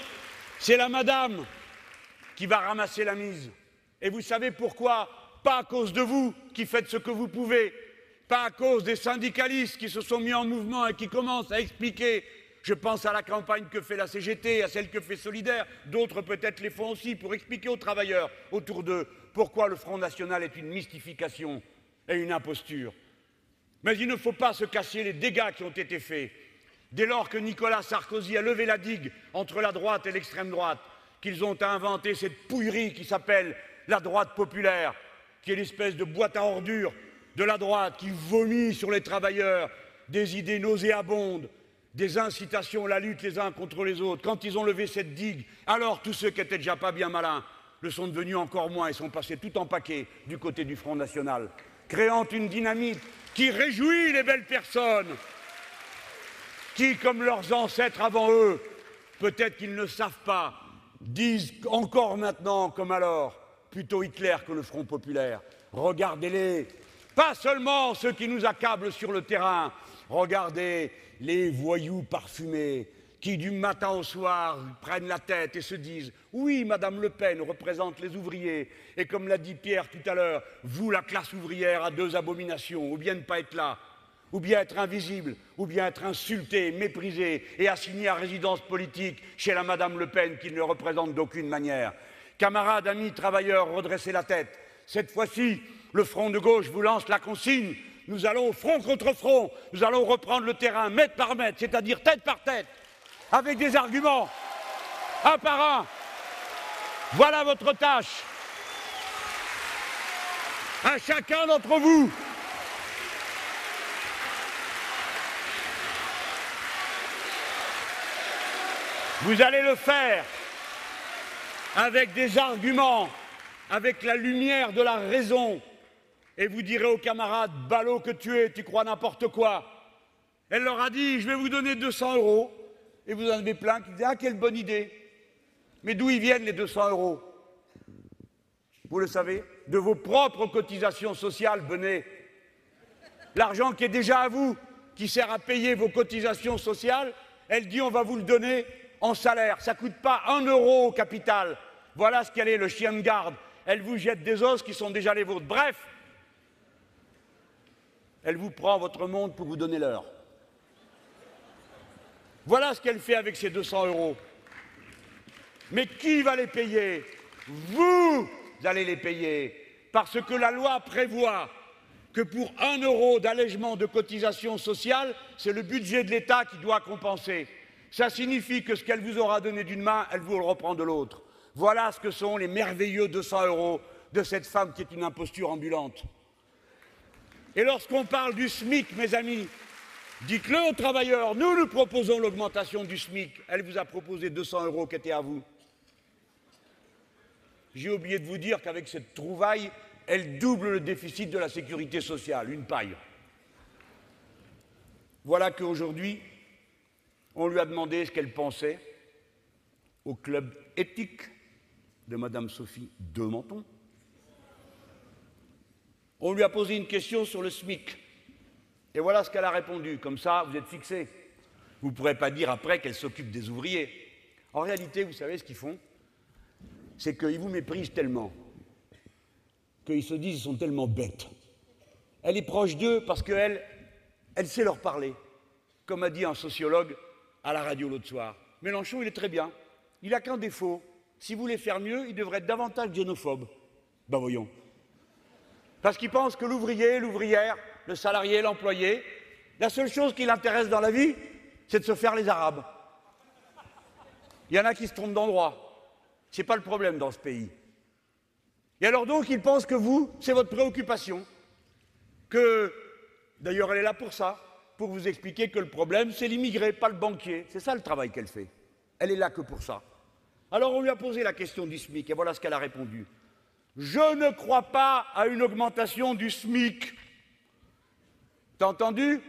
c'est la madame qui va ramasser la mise. Et vous savez pourquoi? Pas à cause de vous qui faites ce que vous pouvez, pas à cause des syndicalistes qui se sont mis en mouvement et qui commencent à expliquer. Je pense à la campagne que fait la CGT, à celle que fait Solidaire, d'autres peut-être les font aussi pour expliquer aux travailleurs autour d'eux pourquoi le Front National est une mystification et une imposture. Mais il ne faut pas se cacher les dégâts qui ont été faits. Dès lors que Nicolas Sarkozy a levé la digue entre la droite et l'extrême droite, qu'ils ont inventé cette pouillerie qui s'appelle la droite populaire, qui est l'espèce de boîte à ordures de la droite qui vomit sur les travailleurs des idées nauséabondes, des incitations à la lutte les uns contre les autres. Quand ils ont levé cette digue, alors tous ceux qui étaient déjà pas bien malins le sont devenus encore moins et sont passés tout en paquet du côté du Front National, créant une dynamique qui réjouit les belles personnes, qui, comme leurs ancêtres avant eux, peut-être qu'ils ne savent pas, disent encore maintenant comme alors, plutôt Hitler que le Front populaire. Regardez-les, pas seulement ceux qui nous accablent sur le terrain, regardez les voyous parfumés qui du matin au soir prennent la tête et se disent Oui, Madame Le Pen représente les ouvriers, et comme l'a dit Pierre tout à l'heure, vous, la classe ouvrière, a deux abominations, ou bien ne pas être là, ou bien être invisible, ou bien être insulté, méprisé et assigné à résidence politique chez la Madame Le Pen qu'il ne représente d'aucune manière. Camarades, amis, travailleurs, redressez la tête. Cette fois-ci, le front de gauche vous lance la consigne. Nous allons front contre front, nous allons reprendre le terrain mètre par mètre, c'est-à-dire tête par tête avec des arguments, un par un. Voilà votre tâche. À chacun d'entre vous. Vous allez le faire avec des arguments, avec la lumière de la raison. Et vous direz aux camarades, ballot que tu es, tu crois n'importe quoi. Elle leur a dit, je vais vous donner 200 euros et vous en avez plein qui disent Ah, quelle bonne idée Mais d'où ils viennent les 200 euros? Vous le savez De vos propres cotisations sociales, venez. L'argent qui est déjà à vous, qui sert à payer vos cotisations sociales, elle dit On va vous le donner en salaire. Ça ne coûte pas un euro au capital. Voilà ce qu'elle est, le chien de garde. Elle vous jette des os qui sont déjà les vôtres. Bref, elle vous prend votre monde pour vous donner l'heure. Voilà ce qu'elle fait avec ces 200 euros. Mais qui va les payer? Vous allez les payer. Parce que la loi prévoit que pour un euro d'allègement de cotisation sociale, c'est le budget de l'État qui doit compenser. Ça signifie que ce qu'elle vous aura donné d'une main, elle vous le reprend de l'autre. Voilà ce que sont les merveilleux 200 euros de cette femme qui est une imposture ambulante. Et lorsqu'on parle du SMIC, mes amis, dites-le aux travailleurs, nous nous proposons l'augmentation du SMIC. Elle vous a proposé 200 euros qui étaient à vous. J'ai oublié de vous dire qu'avec cette trouvaille, elle double le déficit de la sécurité sociale, une paille. Voilà qu'aujourd'hui, on lui a demandé ce qu'elle pensait au club éthique de Madame Sophie de Menton. On lui a posé une question sur le SMIC. Et voilà ce qu'elle a répondu. Comme ça, vous êtes fixé. Vous ne pourrez pas dire après qu'elle s'occupe des ouvriers. En réalité, vous savez ce qu'ils font? C'est qu'ils vous méprisent tellement qu'ils se disent qu'ils sont tellement bêtes. Elle est proche d'eux parce qu'elle elle sait leur parler. Comme a dit un sociologue à la radio l'autre soir. Mélenchon, il est très bien. Il n'a qu'un défaut. Si vous voulez faire mieux, il devrait être davantage xénophobe. Ben voyons. Parce qu'il pense que l'ouvrier, l'ouvrière, le salarié, l'employé, la seule chose qui l'intéresse dans la vie, c'est de se faire les Arabes. Il y en a qui se trompent d'endroit. Ce n'est pas le problème dans ce pays. Et alors donc, il pense que vous, c'est votre préoccupation. Que, d'ailleurs, elle est là pour ça, pour vous expliquer que le problème, c'est l'immigré, pas le banquier. C'est ça le travail qu'elle fait. Elle est là que pour ça. Alors on lui a posé la question du SMIC, et voilà ce qu'elle a répondu. Je ne crois pas à une augmentation du SMIC. T'as entendu?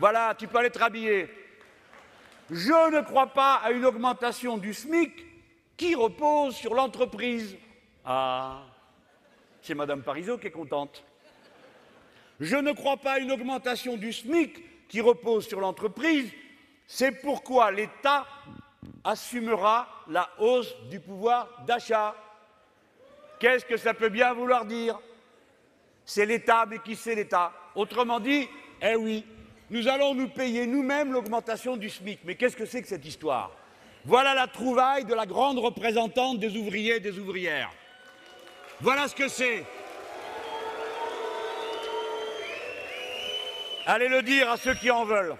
Voilà, tu peux aller te rhabiller. Je ne crois pas à une augmentation du SMIC qui repose sur l'entreprise. Ah, c'est Madame Parizeau qui est contente. Je ne crois pas à une augmentation du SMIC qui repose sur l'entreprise. C'est pourquoi l'État assumera la hausse du pouvoir d'achat. Qu'est-ce que ça peut bien vouloir dire? C'est l'État, mais qui c'est l'État? Autrement dit, eh oui, nous allons nous payer nous-mêmes l'augmentation du SMIC. Mais qu'est-ce que c'est que cette histoire? Voilà la trouvaille de la grande représentante des ouvriers et des ouvrières. Voilà ce que c'est. Allez le dire à ceux qui en veulent.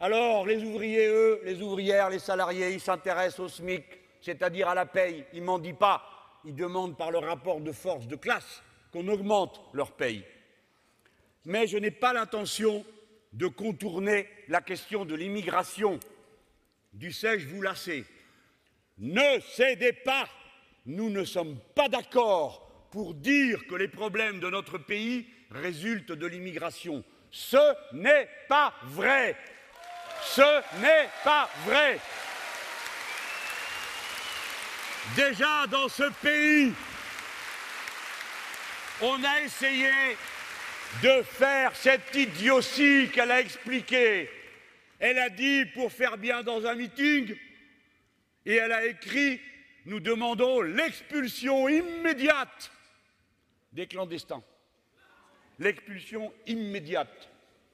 Alors, les ouvriers, eux, les ouvrières, les salariés, ils s'intéressent au SMIC, c'est-à-dire à la paye. Ils m'en disent pas. Ils demandent par le rapport de force de classe qu'on augmente leur paye. Mais je n'ai pas l'intention de contourner la question de l'immigration. Du sais-je vous lasser? Ne cédez pas Nous ne sommes pas d'accord pour dire que les problèmes de notre pays résultent de l'immigration. Ce n'est pas vrai. Ce n'est pas vrai. Déjà dans ce pays, on a essayé de faire cette idiotie qu'elle a expliquée. Elle a dit pour faire bien dans un meeting, et elle a écrit Nous demandons l'expulsion immédiate des clandestins. L'expulsion immédiate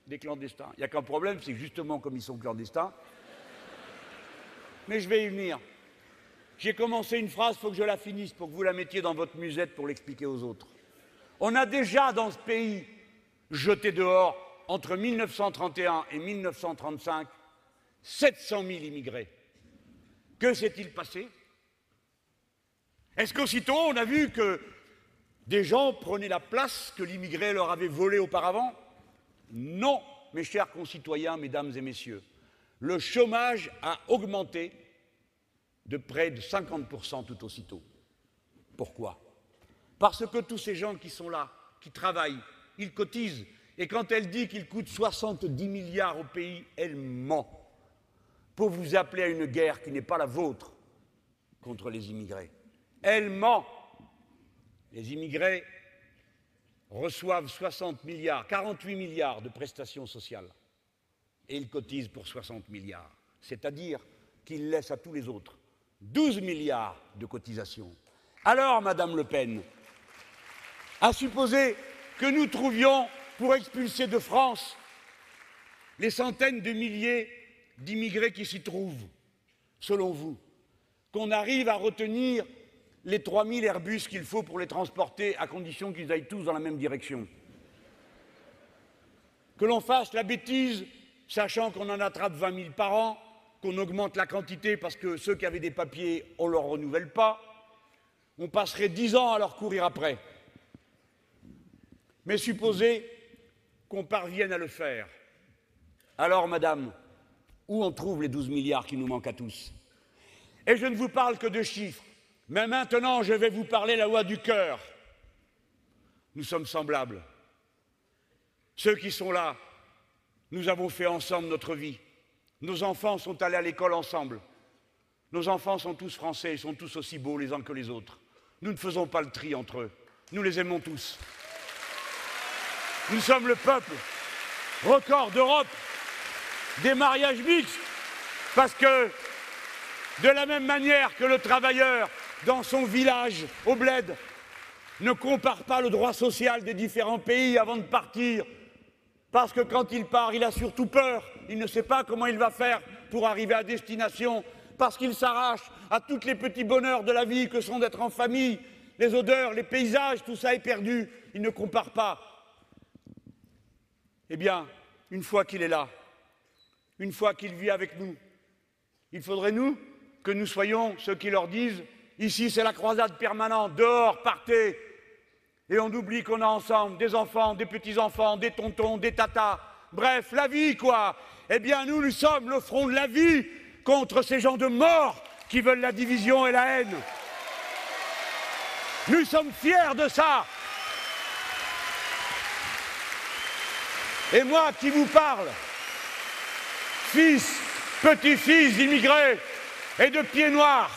des clandestins. Il n'y a qu'un problème, c'est justement comme ils sont clandestins. Mais je vais y venir. J'ai commencé une phrase, il faut que je la finisse pour que vous la mettiez dans votre musette pour l'expliquer aux autres. On a déjà dans ce pays jeté dehors, entre 1931 et 1935, 700 000 immigrés. Que s'est-il passé? Est-ce qu'aussitôt on a vu que des gens prenaient la place que l'immigré leur avait volée auparavant? Non, mes chers concitoyens, mesdames et messieurs, le chômage a augmenté de près de 50% tout aussitôt. Pourquoi? Parce que tous ces gens qui sont là, qui travaillent, ils cotisent. Et quand elle dit qu'il coûte 70 milliards au pays, elle ment pour vous appeler à une guerre qui n'est pas la vôtre contre les immigrés. Elle ment. Les immigrés reçoivent 60 milliards, 48 milliards de prestations sociales et ils cotisent pour 60 milliards. C'est-à-dire qu'ils laissent à tous les autres 12 milliards de cotisations. Alors, Madame Le Pen, à supposer que nous trouvions pour expulser de France les centaines de milliers d'immigrés qui s'y trouvent, selon vous, qu'on arrive à retenir les 3000 Airbus qu'il faut pour les transporter à condition qu'ils aillent tous dans la même direction? Que l'on fasse la bêtise, sachant qu'on en attrape 20 000 par an, qu'on augmente la quantité parce que ceux qui avaient des papiers, on ne leur renouvelle pas. On passerait dix ans à leur courir après. Mais supposez qu'on parvienne à le faire. Alors, madame, où on trouve les 12 milliards qui nous manquent à tous? Et je ne vous parle que de chiffres, mais maintenant je vais vous parler la loi du cœur. Nous sommes semblables. Ceux qui sont là, nous avons fait ensemble notre vie. Nos enfants sont allés à l'école ensemble. Nos enfants sont tous français, ils sont tous aussi beaux les uns que les autres. Nous ne faisons pas le tri entre eux. Nous les aimons tous. Nous sommes le peuple record d'Europe des mariages mixtes, parce que de la même manière que le travailleur dans son village au bled ne compare pas le droit social des différents pays avant de partir, parce que quand il part, il a surtout peur, il ne sait pas comment il va faire pour arriver à destination, parce qu'il s'arrache à tous les petits bonheurs de la vie que sont d'être en famille, les odeurs, les paysages, tout ça est perdu, il ne compare pas. Eh bien, une fois qu'il est là, une fois qu'il vit avec nous, il faudrait, nous, que nous soyons ceux qui leur disent Ici, c'est la croisade permanente, dehors, partez. Et on oublie qu'on a ensemble des enfants, des petits-enfants, des tontons, des tatas. Bref, la vie, quoi. Eh bien, nous, nous sommes le front de la vie contre ces gens de mort qui veulent la division et la haine. Nous sommes fiers de ça. Et moi qui vous parle, fils, petit-fils d'immigrés et de pieds noirs,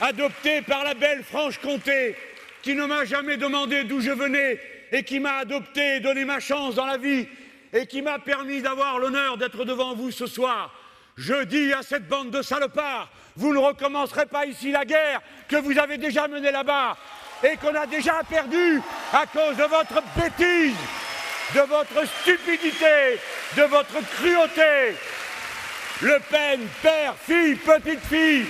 adopté par la belle Franche-Comté, qui ne m'a jamais demandé d'où je venais et qui m'a adopté et donné ma chance dans la vie et qui m'a permis d'avoir l'honneur d'être devant vous ce soir. Je dis à cette bande de salopards, vous ne recommencerez pas ici la guerre que vous avez déjà menée là-bas et qu'on a déjà perdue à cause de votre bêtise, de votre stupidité, de votre cruauté. Le Pen, père, fille, petite fille,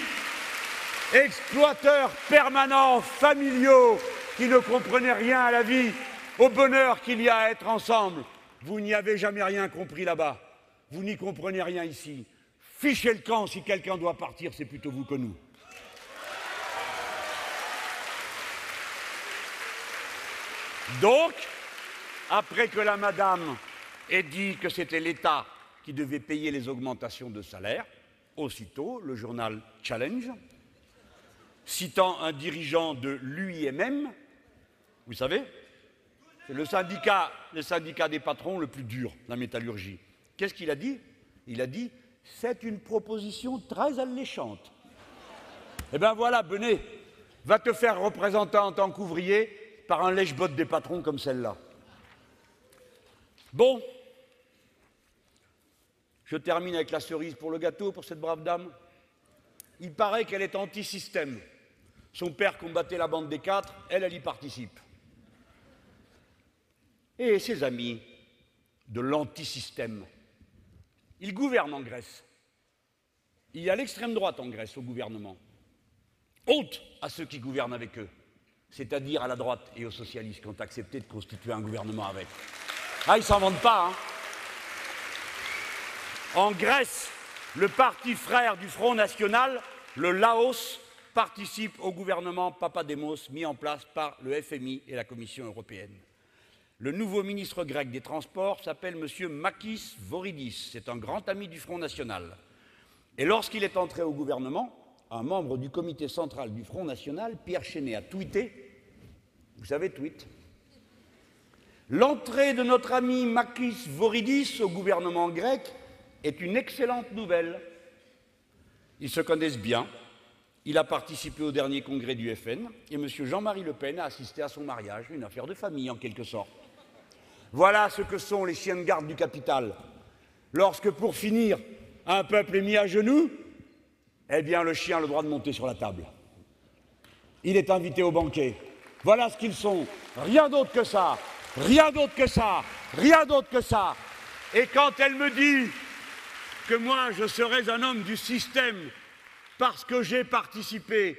exploiteurs permanents, familiaux, qui ne comprenaient rien à la vie, au bonheur qu'il y a à être ensemble. Vous n'y avez jamais rien compris là-bas. Vous n'y comprenez rien ici. Fichez le camp, si quelqu'un doit partir, c'est plutôt vous que nous. Donc, après que la madame ait dit que c'était l'État qui devait payer les augmentations de salaire, aussitôt, le journal Challenge citant un dirigeant de l'UIMM, vous savez, c'est le syndicat, le syndicat des patrons le plus dur, la métallurgie. Qu'est-ce qu'il a dit? Il a dit c'est une proposition très alléchante. Eh bien voilà, Benet, va te faire représenter en tant qu'ouvrier par un lèche-bot des patrons comme celle-là. Bon, je termine avec la cerise pour le gâteau pour cette brave dame. Il paraît qu'elle est anti-système. Son père combattait la bande des quatre, elle, elle y participe. Et ses amis de l'antisystème, ils gouvernent en Grèce. Il y a l'extrême droite en Grèce au gouvernement. Honte à ceux qui gouvernent avec eux, c'est-à-dire à la droite et aux socialistes qui ont accepté de constituer un gouvernement avec. Ah, ils s'en vendent pas, hein En Grèce, le parti frère du Front National, le Laos, participe au gouvernement Papademos mis en place par le FMI et la Commission européenne. Le nouveau ministre grec des Transports s'appelle M. Makis Voridis. C'est un grand ami du Front National. Et lorsqu'il est entré au gouvernement, un membre du comité central du Front National, Pierre Chenet, a tweeté Vous savez, tweet L'entrée de notre ami Makis Voridis au gouvernement grec est une excellente nouvelle. Ils se connaissent bien, il a participé au dernier congrès du FN et M. Jean-Marie Le Pen a assisté à son mariage, une affaire de famille en quelque sorte. Voilà ce que sont les chiens de garde du capital. Lorsque, pour finir, un peuple est mis à genoux, eh bien, le chien a le droit de monter sur la table. Il est invité au banquet. Voilà ce qu'ils sont. Rien d'autre que ça. Rien d'autre que ça. Rien d'autre que ça. Et quand elle me dit que moi, je serais un homme du système parce que j'ai participé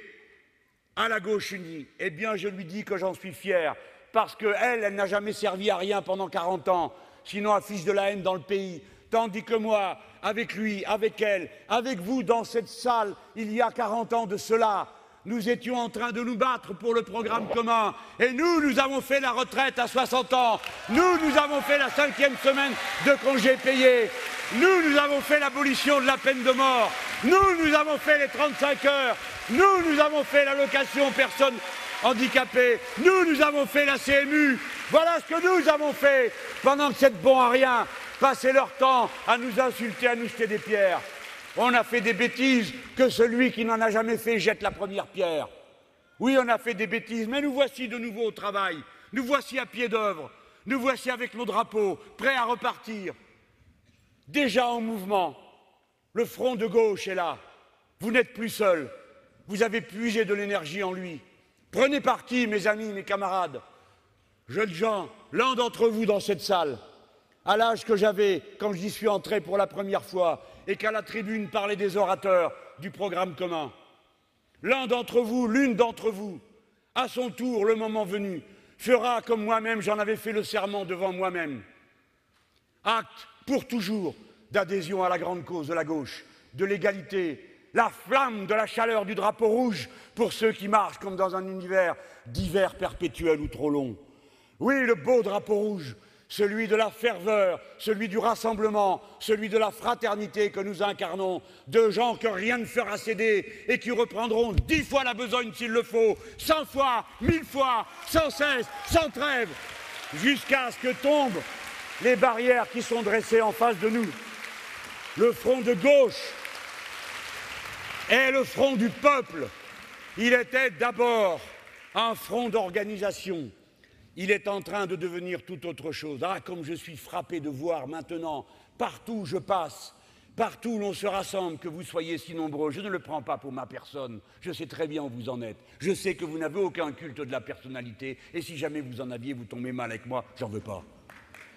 à la gauche unie, eh bien je lui dis que j'en suis fier, parce qu'elle, elle, n'a jamais servi à rien pendant 40 ans, sinon à fiche de la haine dans le pays, Tandis que moi, avec lui, avec elle, avec vous dans cette salle, il y a 40 ans de cela, nous étions en train de nous battre pour le programme commun. Et nous, nous avons fait la retraite à 60 ans. Nous, nous avons fait la cinquième semaine de congés payés. Nous, nous avons fait l'abolition de la peine de mort. Nous, nous avons fait les 35 heures. Nous, nous avons fait l'allocation personnes handicapées. Nous, nous avons fait la CMU. Voilà ce que nous avons fait pendant que cette bon à rien passaient leur temps à nous insulter, à nous jeter des pierres. On a fait des bêtises que celui qui n'en a jamais fait jette la première pierre. Oui, on a fait des bêtises, mais nous voici de nouveau au travail. Nous voici à pied d'œuvre. Nous voici avec nos drapeaux, prêts à repartir. Déjà en mouvement. Le front de gauche est là. Vous n'êtes plus seul. Vous avez puisé de l'énergie en lui. Prenez parti, mes amis, mes camarades. Jeunes gens, l'un d'entre vous dans cette salle, à l'âge que j'avais quand j'y suis entré pour la première fois et qu'à la tribune parlaient des orateurs du programme commun. L'un d'entre vous, l'une d'entre vous, à son tour, le moment venu, fera comme moi-même j'en avais fait le serment devant moi-même. Acte pour toujours d'adhésion à la grande cause de la gauche, de l'égalité, la flamme de la chaleur du drapeau rouge pour ceux qui marchent comme dans un univers d'hiver perpétuel ou trop long. Oui, le beau drapeau rouge celui de la ferveur, celui du rassemblement, celui de la fraternité que nous incarnons, de gens que rien ne fera céder et qui reprendront dix fois la besogne s'il le faut, cent fois, mille fois, sans cesse, sans trêve, jusqu'à ce que tombent les barrières qui sont dressées en face de nous. Le front de gauche est le front du peuple. Il était d'abord un front d'organisation il est en train de devenir tout autre chose. Ah, comme je suis frappé de voir maintenant, partout où je passe, partout où l'on se rassemble, que vous soyez si nombreux. Je ne le prends pas pour ma personne. Je sais très bien où vous en êtes. Je sais que vous n'avez aucun culte de la personnalité. Et si jamais vous en aviez, vous tombez mal avec moi. J'en veux pas.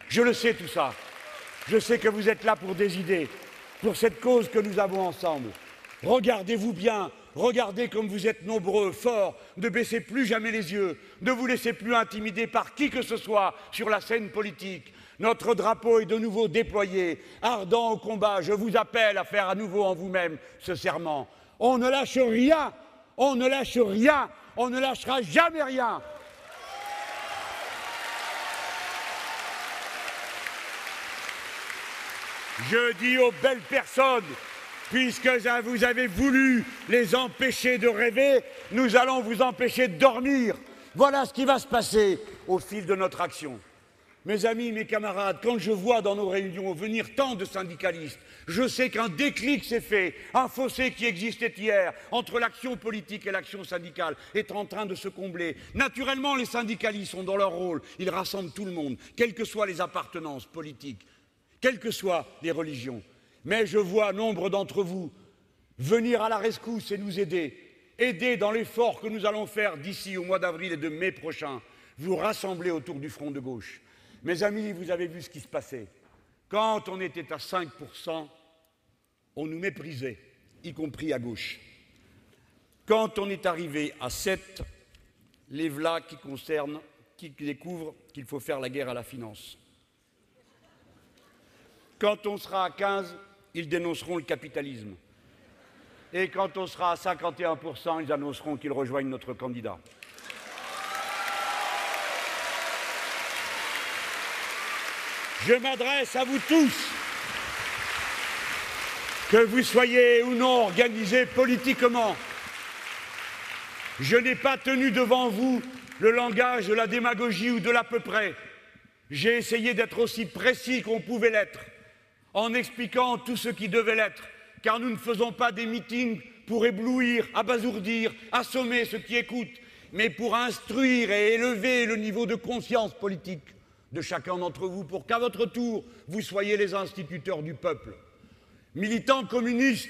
Je le sais tout ça. Je sais que vous êtes là pour des idées, pour cette cause que nous avons ensemble. Regardez-vous bien, regardez comme vous êtes nombreux, forts, ne baissez plus jamais les yeux, ne vous laissez plus intimider par qui que ce soit sur la scène politique. Notre drapeau est de nouveau déployé, ardent au combat. Je vous appelle à faire à nouveau en vous-même ce serment. On ne lâche rien, on ne lâche rien, on ne lâchera jamais rien. Je dis aux belles personnes puisque vous avez voulu les empêcher de rêver, nous allons vous empêcher de dormir. Voilà ce qui va se passer au fil de notre action. Mes amis, mes camarades, quand je vois dans nos réunions venir tant de syndicalistes, je sais qu'un déclic s'est fait, un fossé qui existait hier entre l'action politique et l'action syndicale est en train de se combler. Naturellement, les syndicalistes sont dans leur rôle, ils rassemblent tout le monde, quelles que soient les appartenances politiques, quelles que soient les religions. Mais je vois nombre d'entre vous venir à la rescousse et nous aider, aider dans l'effort que nous allons faire d'ici au mois d'avril et de mai prochain, vous rassembler autour du front de gauche. Mes amis, vous avez vu ce qui se passait. Quand on était à 5%, on nous méprisait, y compris à gauche. Quand on est arrivé à 7, les v'là qui concernent, qui découvrent qu'il faut faire la guerre à la finance. Quand on sera à 15, ils dénonceront le capitalisme. Et quand on sera à 51%, ils annonceront qu'ils rejoignent notre candidat. Je m'adresse à vous tous, que vous soyez ou non organisés politiquement. Je n'ai pas tenu devant vous le langage de la démagogie ou de l'à peu près. J'ai essayé d'être aussi précis qu'on pouvait l'être en expliquant tout ce qui devait l'être, car nous ne faisons pas des meetings pour éblouir, abasourdir, assommer ceux qui écoutent, mais pour instruire et élever le niveau de conscience politique de chacun d'entre vous, pour qu'à votre tour, vous soyez les instituteurs du peuple. Militants communistes,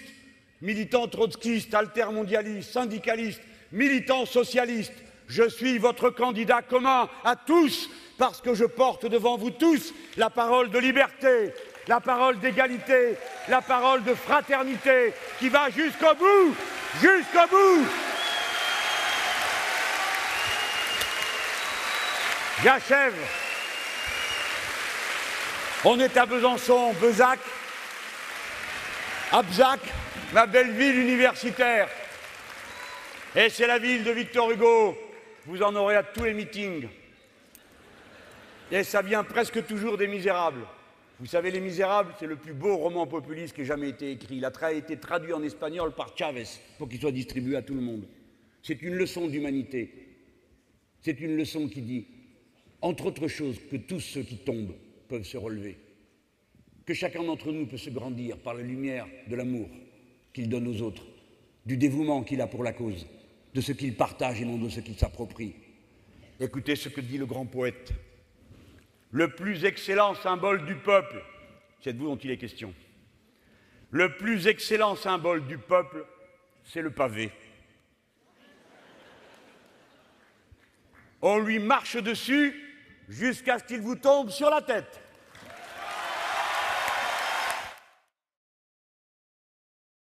militants trotskistes, altermondialistes, syndicalistes, militants socialistes, je suis votre candidat commun à tous, parce que je porte devant vous tous la parole de liberté, la parole d'égalité, la parole de fraternité qui va jusqu'au bout, jusqu'au bout. J'achève. On est à Besançon, Bezac, Abzac, ma belle ville universitaire. Et c'est la ville de Victor Hugo. Vous en aurez à tous les meetings. Et ça vient presque toujours des Misérables. Vous savez, Les Misérables, c'est le plus beau roman populiste qui ait jamais été écrit. Il a été traduit en espagnol par Chavez pour qu'il soit distribué à tout le monde. C'est une leçon d'humanité. C'est une leçon qui dit, entre autres choses, que tous ceux qui tombent peuvent se relever. Que chacun d'entre nous peut se grandir par la lumière de l'amour qu'il donne aux autres, du dévouement qu'il a pour la cause, de ce qu'il partage et non de ce qu'il s'approprie. Écoutez ce que dit le grand poète le plus excellent symbole du peuple, c'est de vous dont il est question. Le plus excellent symbole du peuple, c'est le pavé. On lui marche dessus jusqu'à ce qu'il vous tombe sur la tête.